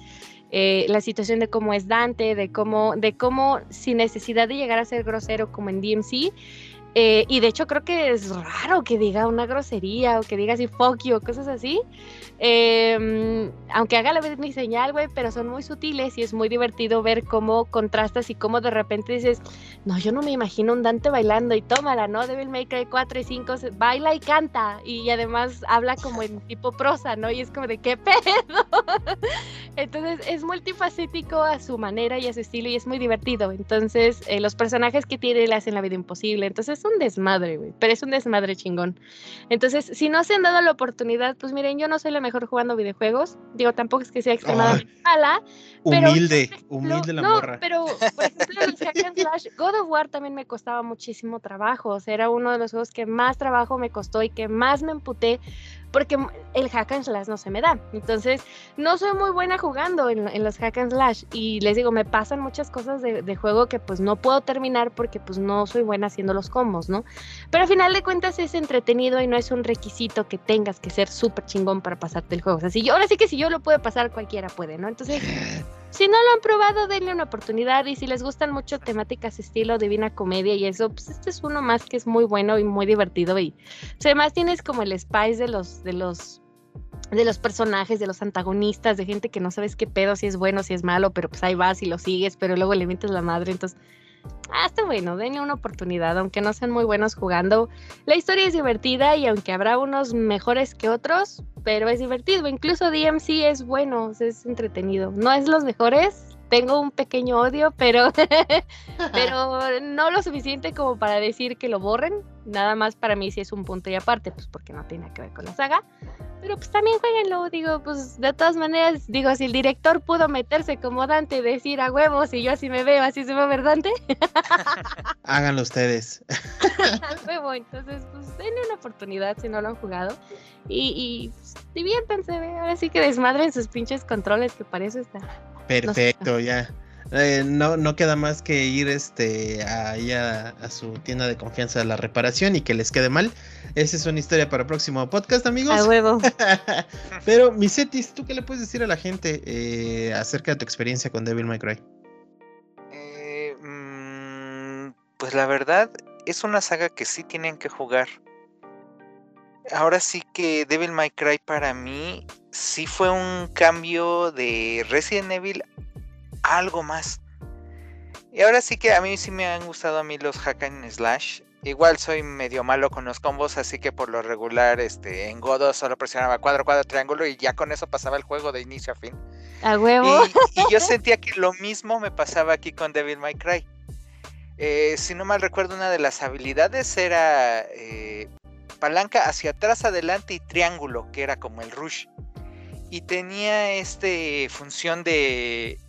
Eh, la situación de cómo es Dante, de cómo, de cómo sin necesidad de llegar a ser grosero como en DMC, eh, y de hecho creo que es raro que diga una grosería o que diga así fuck you cosas así. Em, aunque haga la mi señal, güey, pero son muy sutiles y es muy divertido ver cómo contrastas y cómo de repente dices, no, yo no me imagino un Dante bailando y tómala, ¿no? Devil May Cry 4 y 5 baila y canta y además habla como en tipo prosa, ¿no? Y es como de qué pedo. <laughs> Entonces es multifacético a su manera y a su estilo y es muy divertido. Entonces eh, los personajes que tiene le hacen la vida imposible. Entonces un desmadre, güey, pero es un desmadre chingón. Entonces, si no se han dado la oportunidad, pues miren, yo no soy la mejor jugando videojuegos, digo, tampoco es que sea extremadamente mala, pero... Humilde, humilde la no, pero, por ejemplo, el Hack and Slash, God of War también me costaba muchísimo trabajo, o sea, era uno de los juegos que más trabajo me costó y que más me emputé, porque el hack and slash no se me da. Entonces, no soy muy buena jugando en, los hack and slash y les digo, me pasan muchas cosas de, juego que pues no puedo terminar porque pues no soy buena haciendo los combos, ¿no? Pero al final de cuentas es entretenido y no es un requisito que tengas que ser súper chingón para pasarte el juego. O sea, si ahora sí que si yo lo puedo pasar, cualquiera puede, ¿no? Entonces... <laughs> Si no lo han probado, denle una oportunidad y si les gustan mucho temáticas estilo Divina Comedia y eso, pues este es uno más que es muy bueno y muy divertido y además tienes como el spice de los de los de los personajes, de los antagonistas, de gente que no sabes qué pedo, si es bueno, si es malo, pero pues ahí vas y lo sigues, pero luego le metes la madre, entonces ah, está bueno, denle una oportunidad, aunque no sean muy buenos jugando. La historia es divertida y aunque habrá unos mejores que otros, pero es divertido. Incluso DMC es bueno, es entretenido. No es los mejores, tengo un pequeño odio, pero, <laughs> <laughs> pero no lo suficiente como para decir que lo borren. Nada más para mí sí es un punto y aparte, pues porque no tiene que ver con la saga. Pero pues también jueguenlo, digo, pues de todas maneras, digo, si el director pudo meterse como Dante y decir a huevos y yo así me veo, así se va a ver Dante. <laughs> Háganlo ustedes. huevo, entonces pues denle una oportunidad si no lo han jugado. Y, y pues, diviértanse, ahora sí que desmadren sus pinches controles, que para eso está. Perfecto, ya. eh, no, no queda más que ir este, ahí a, su tienda de confianza de la reparación y que les quede mal. Esa es una historia para el próximo podcast, amigos. A huevo. <laughs> Pero, Misetis, ¿tú qué le puedes decir a la gente eh, acerca de tu experiencia con Devil May Cry? Eh, mm, pues la verdad, es una saga que sí tienen que jugar. Ahora sí que Devil May Cry para mí sí fue un cambio de Resident Evil algo más. Y ahora sí que a mí sí me han gustado a mí los hack and slash. Igual soy medio malo con los combos, así que por lo regular este, en Godo solo presionaba cuadro, cuadro, triángulo y ya con eso pasaba el juego de inicio a fin. A huevo. Y, yo sentía que lo mismo me pasaba aquí con Devil May Cry. Eh, si no mal recuerdo, una de las habilidades era eh, palanca hacia atrás, adelante y triángulo, que era como el rush. Y tenía este función de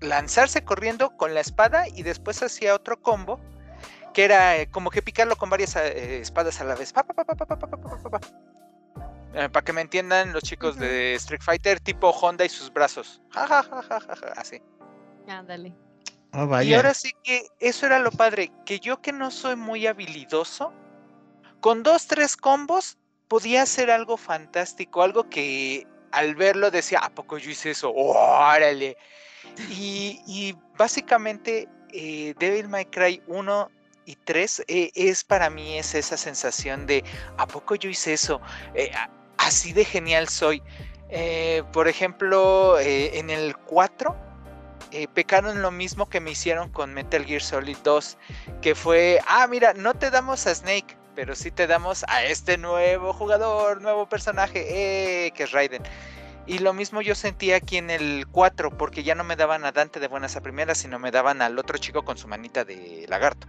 lanzarse corriendo con la espada y después hacía otro combo que era eh, como que picarlo con varias eh, espadas a la vez. Eh, para que me entiendan los chicos de Street Fighter, tipo Honda y sus brazos. así. Ándale. Oh, y ahora sí que eso era lo padre, que yo que no soy muy habilidoso, con dos, tres combos podía hacer algo fantástico, algo que al verlo decía, ¿a poco yo hice eso? ¡Órale! Y, básicamente eh, Devil May Cry 1 y 3 eh, es para mí es esa sensación de ¿a poco yo hice eso? Eh, así de genial soy. Por ejemplo, en el 4 pecaron lo mismo que me hicieron con Metal Gear Solid 2, que fue, ah, mira, no te damos a Snake, pero sí te damos a este nuevo jugador, nuevo personaje, que es Raiden. Y lo mismo yo sentía aquí en el 4, porque ya no me daban a Dante de buenas a primeras, sino me daban al otro chico con su manita de lagarto.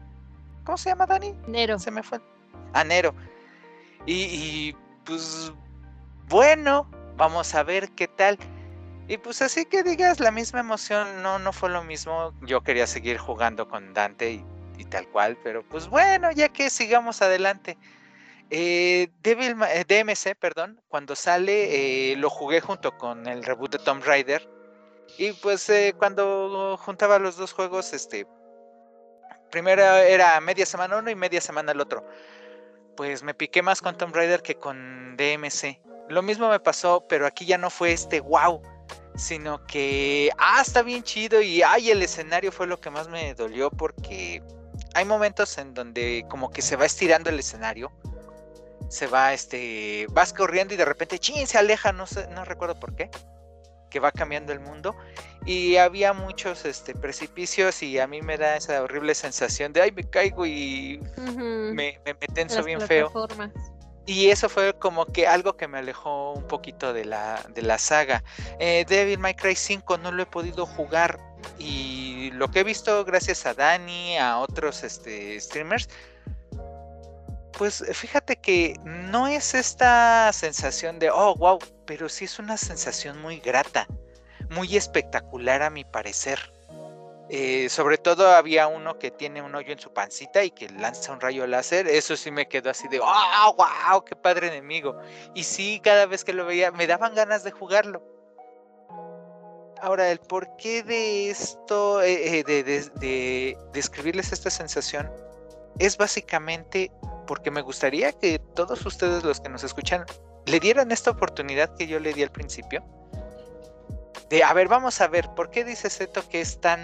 ¿Cómo se llama Dani? Nero. Se me fue. A Nero. Y, pues bueno, vamos a ver qué tal. Y pues así que digas, la misma emoción no, no fue lo mismo. Yo quería seguir jugando con Dante y, y tal cual, pero pues bueno, ya que sigamos adelante. Eh, DMC, eh, perdón, cuando sale eh, lo jugué junto con el reboot de Tomb Raider. Y pues cuando juntaba los dos juegos, este, primero era media semana uno y media semana el otro. Pues me piqué más con Tomb Raider que con DMC. Lo mismo me pasó, pero aquí ya no fue este wow, sino que, ah, está bien chido y, ay, el escenario fue lo que más me dolió porque hay momentos en donde como que se va estirando el escenario se va, este, vas corriendo y de repente, ching, se aleja, no sé, no recuerdo por qué, que va cambiando el mundo. Y había muchos este, precipicios y a mí me da esa horrible sensación de, ay, me caigo y me, me, tenso bien feo. Y eso fue como que algo que me alejó un poquito de la, de la saga. Eh, Devil May Cry 5 no lo he podido jugar. Y lo que he visto gracias a Dani, a otros este, streamers, pues fíjate que no es esta sensación de, oh, wow, pero sí es una sensación muy grata, muy espectacular a mi parecer. Eh, sobre todo había uno que tiene un hoyo en su pancita y que lanza un rayo láser. Eso sí me quedó así de, oh, wow, qué padre enemigo. Y sí, cada vez que lo veía me daban ganas de jugarlo. Ahora, el porqué de esto, eh, de, de describirles esta sensación, es básicamente porque me gustaría que todos ustedes los que nos escuchan le dieran esta oportunidad que yo le di al principio. De, a ver, vamos a ver, ¿por qué dice Zeto que es tan,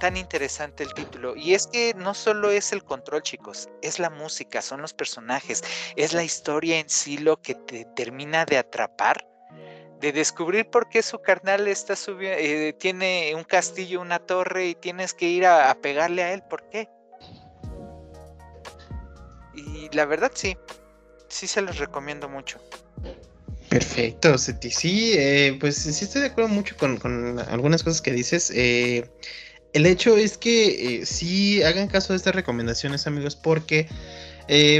tan interesante el título? Y es que no solo es el control, chicos, es la música, son los personajes, es la historia en sí lo que te termina de atrapar, de descubrir por qué su carnal está subiendo, eh, tiene un castillo, una torre y tienes que ir a, pegarle a él, ¿por qué? Y la verdad sí, sí se los recomiendo mucho. Perfecto, Seti. Sí, eh, pues sí estoy de acuerdo mucho con, algunas cosas que dices. Eh, el hecho es que eh, sí hagan caso de estas recomendaciones, amigos, porque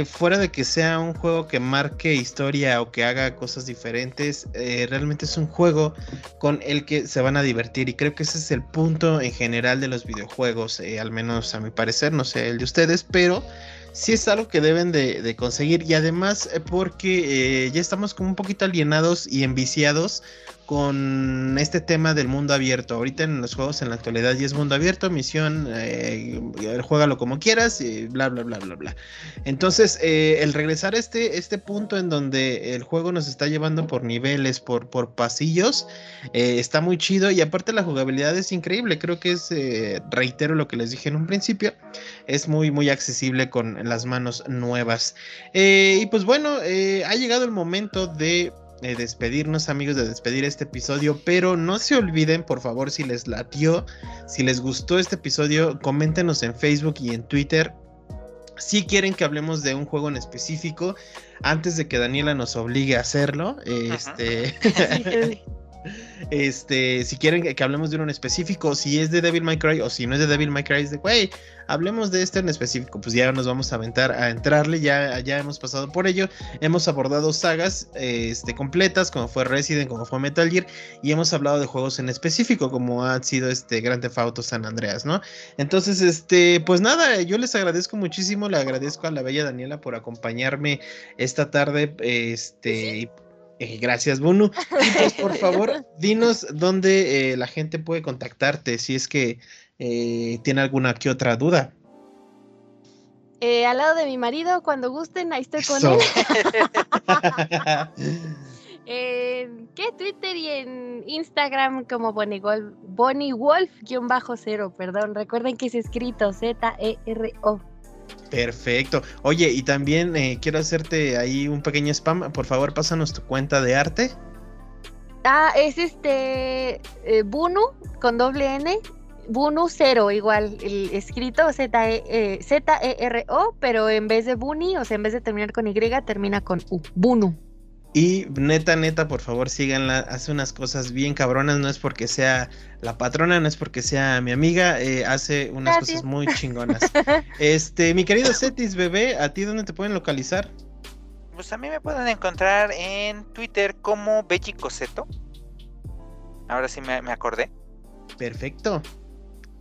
fuera de que sea un juego que marque historia o que haga cosas diferentes, realmente es un juego con el que se van a divertir. Y creo que ese es el punto en general de los videojuegos, al menos a mi parecer, no sé el de ustedes, pero sí es algo que deben de, conseguir y además eh, porque eh, ya estamos como un poquito alienados y enviciados con este tema del mundo abierto. Ahorita en los juegos en la actualidad ya es mundo abierto, misión, eh, juégalo como quieras y bla, bla, bla, bla, bla. Entonces, eh, el regresar a este, este punto en donde el juego nos está llevando por niveles, por, por pasillos, eh, está muy chido y aparte la jugabilidad es increíble. Creo que es, eh, reitero lo que les dije en un principio, es muy, muy accesible con las manos nuevas. y pues bueno, ha llegado el momento de eh, despedirnos, amigos, de despedir este episodio. Pero no se olviden, por favor, si les latió, si les gustó este episodio, coméntenos en Facebook y en Twitter. Si quieren que hablemos de un juego en específico, antes de que Daniela nos obligue a hacerlo, este. <laughs> <laughs> Este, si quieren que, hablemos de uno en específico, si es de Devil May Cry o si no es de Devil May Cry, es de, güey, hablemos de este en específico, pues ya nos vamos a aventar a entrarle, ya, ya hemos pasado por ello, hemos abordado sagas este, completas, como fue Resident, como fue Metal Gear, y hemos hablado de juegos en específico, como ha sido este Grand Theft Auto San Andreas, ¿no? Entonces, este, pues nada, yo les agradezco muchísimo, le agradezco a la bella Daniela por acompañarme esta tarde, este, eh, gracias, Bunu. Pues, por <laughs> favor, dinos dónde eh, la gente puede contactarte si es que eh, tiene alguna que otra duda. al lado de mi marido, cuando gusten, ahí estoy con él. <laughs> ¿Qué? Twitter y en Instagram como Bonnie Wolf-cero, perdón. Recuerden que es escrito Z-E-R-O. Perfecto. Oye, y también eh, quiero hacerte ahí un pequeño spam. Por favor, pásanos tu cuenta de arte. Ah, es este eh, Bunu con doble N. Bunu cero, igual, el escrito Z-E-R-O, e, pero en vez de Buni, o sea, en vez de terminar con Y, termina con U. Bunu. Y neta, neta, por favor, síganla. Hace unas cosas bien cabronas. No es porque sea la patrona, no es porque sea mi amiga. Eh, hace unas cosas muy chingonas. <laughs> este, mi querido Cetis, bebé, ¿a ti dónde te pueden localizar? Pues a mí me pueden encontrar en Twitter como Becky Coseto. Ahora sí me, acordé. Perfecto.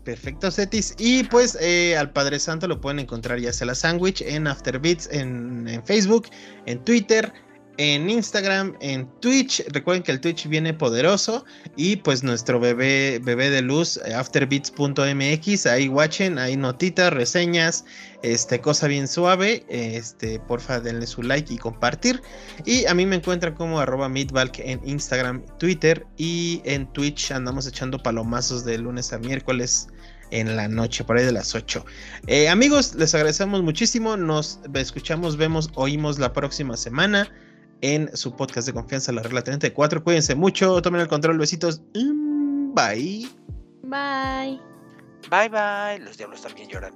Perfecto, Cetis. Y pues eh, al Padre Santo lo pueden encontrar ya sea la Sandwich en Afterbeats, en, en Facebook, en Twitter en Instagram, en Twitch. Recuerden que el Twitch viene poderoso. Y pues nuestro bebé, bebé de luz, eh, afterbeats.mx. Ahí watchen, hay notitas, reseñas, este, cosa bien suave. Este, porfa, denle su like y compartir. Y a mí me encuentran como arroba midvalk en Instagram, Twitter y en Twitch. Andamos echando palomazos de lunes a miércoles en la noche, por ahí de las 8. Eh, amigos, les agradecemos muchísimo. Nos escuchamos, vemos, oímos la próxima semana en su podcast de confianza, la regla 34. Cuídense mucho, tomen el control, besitos. Bye. Bye. Bye, bye. Los diablos también lloran.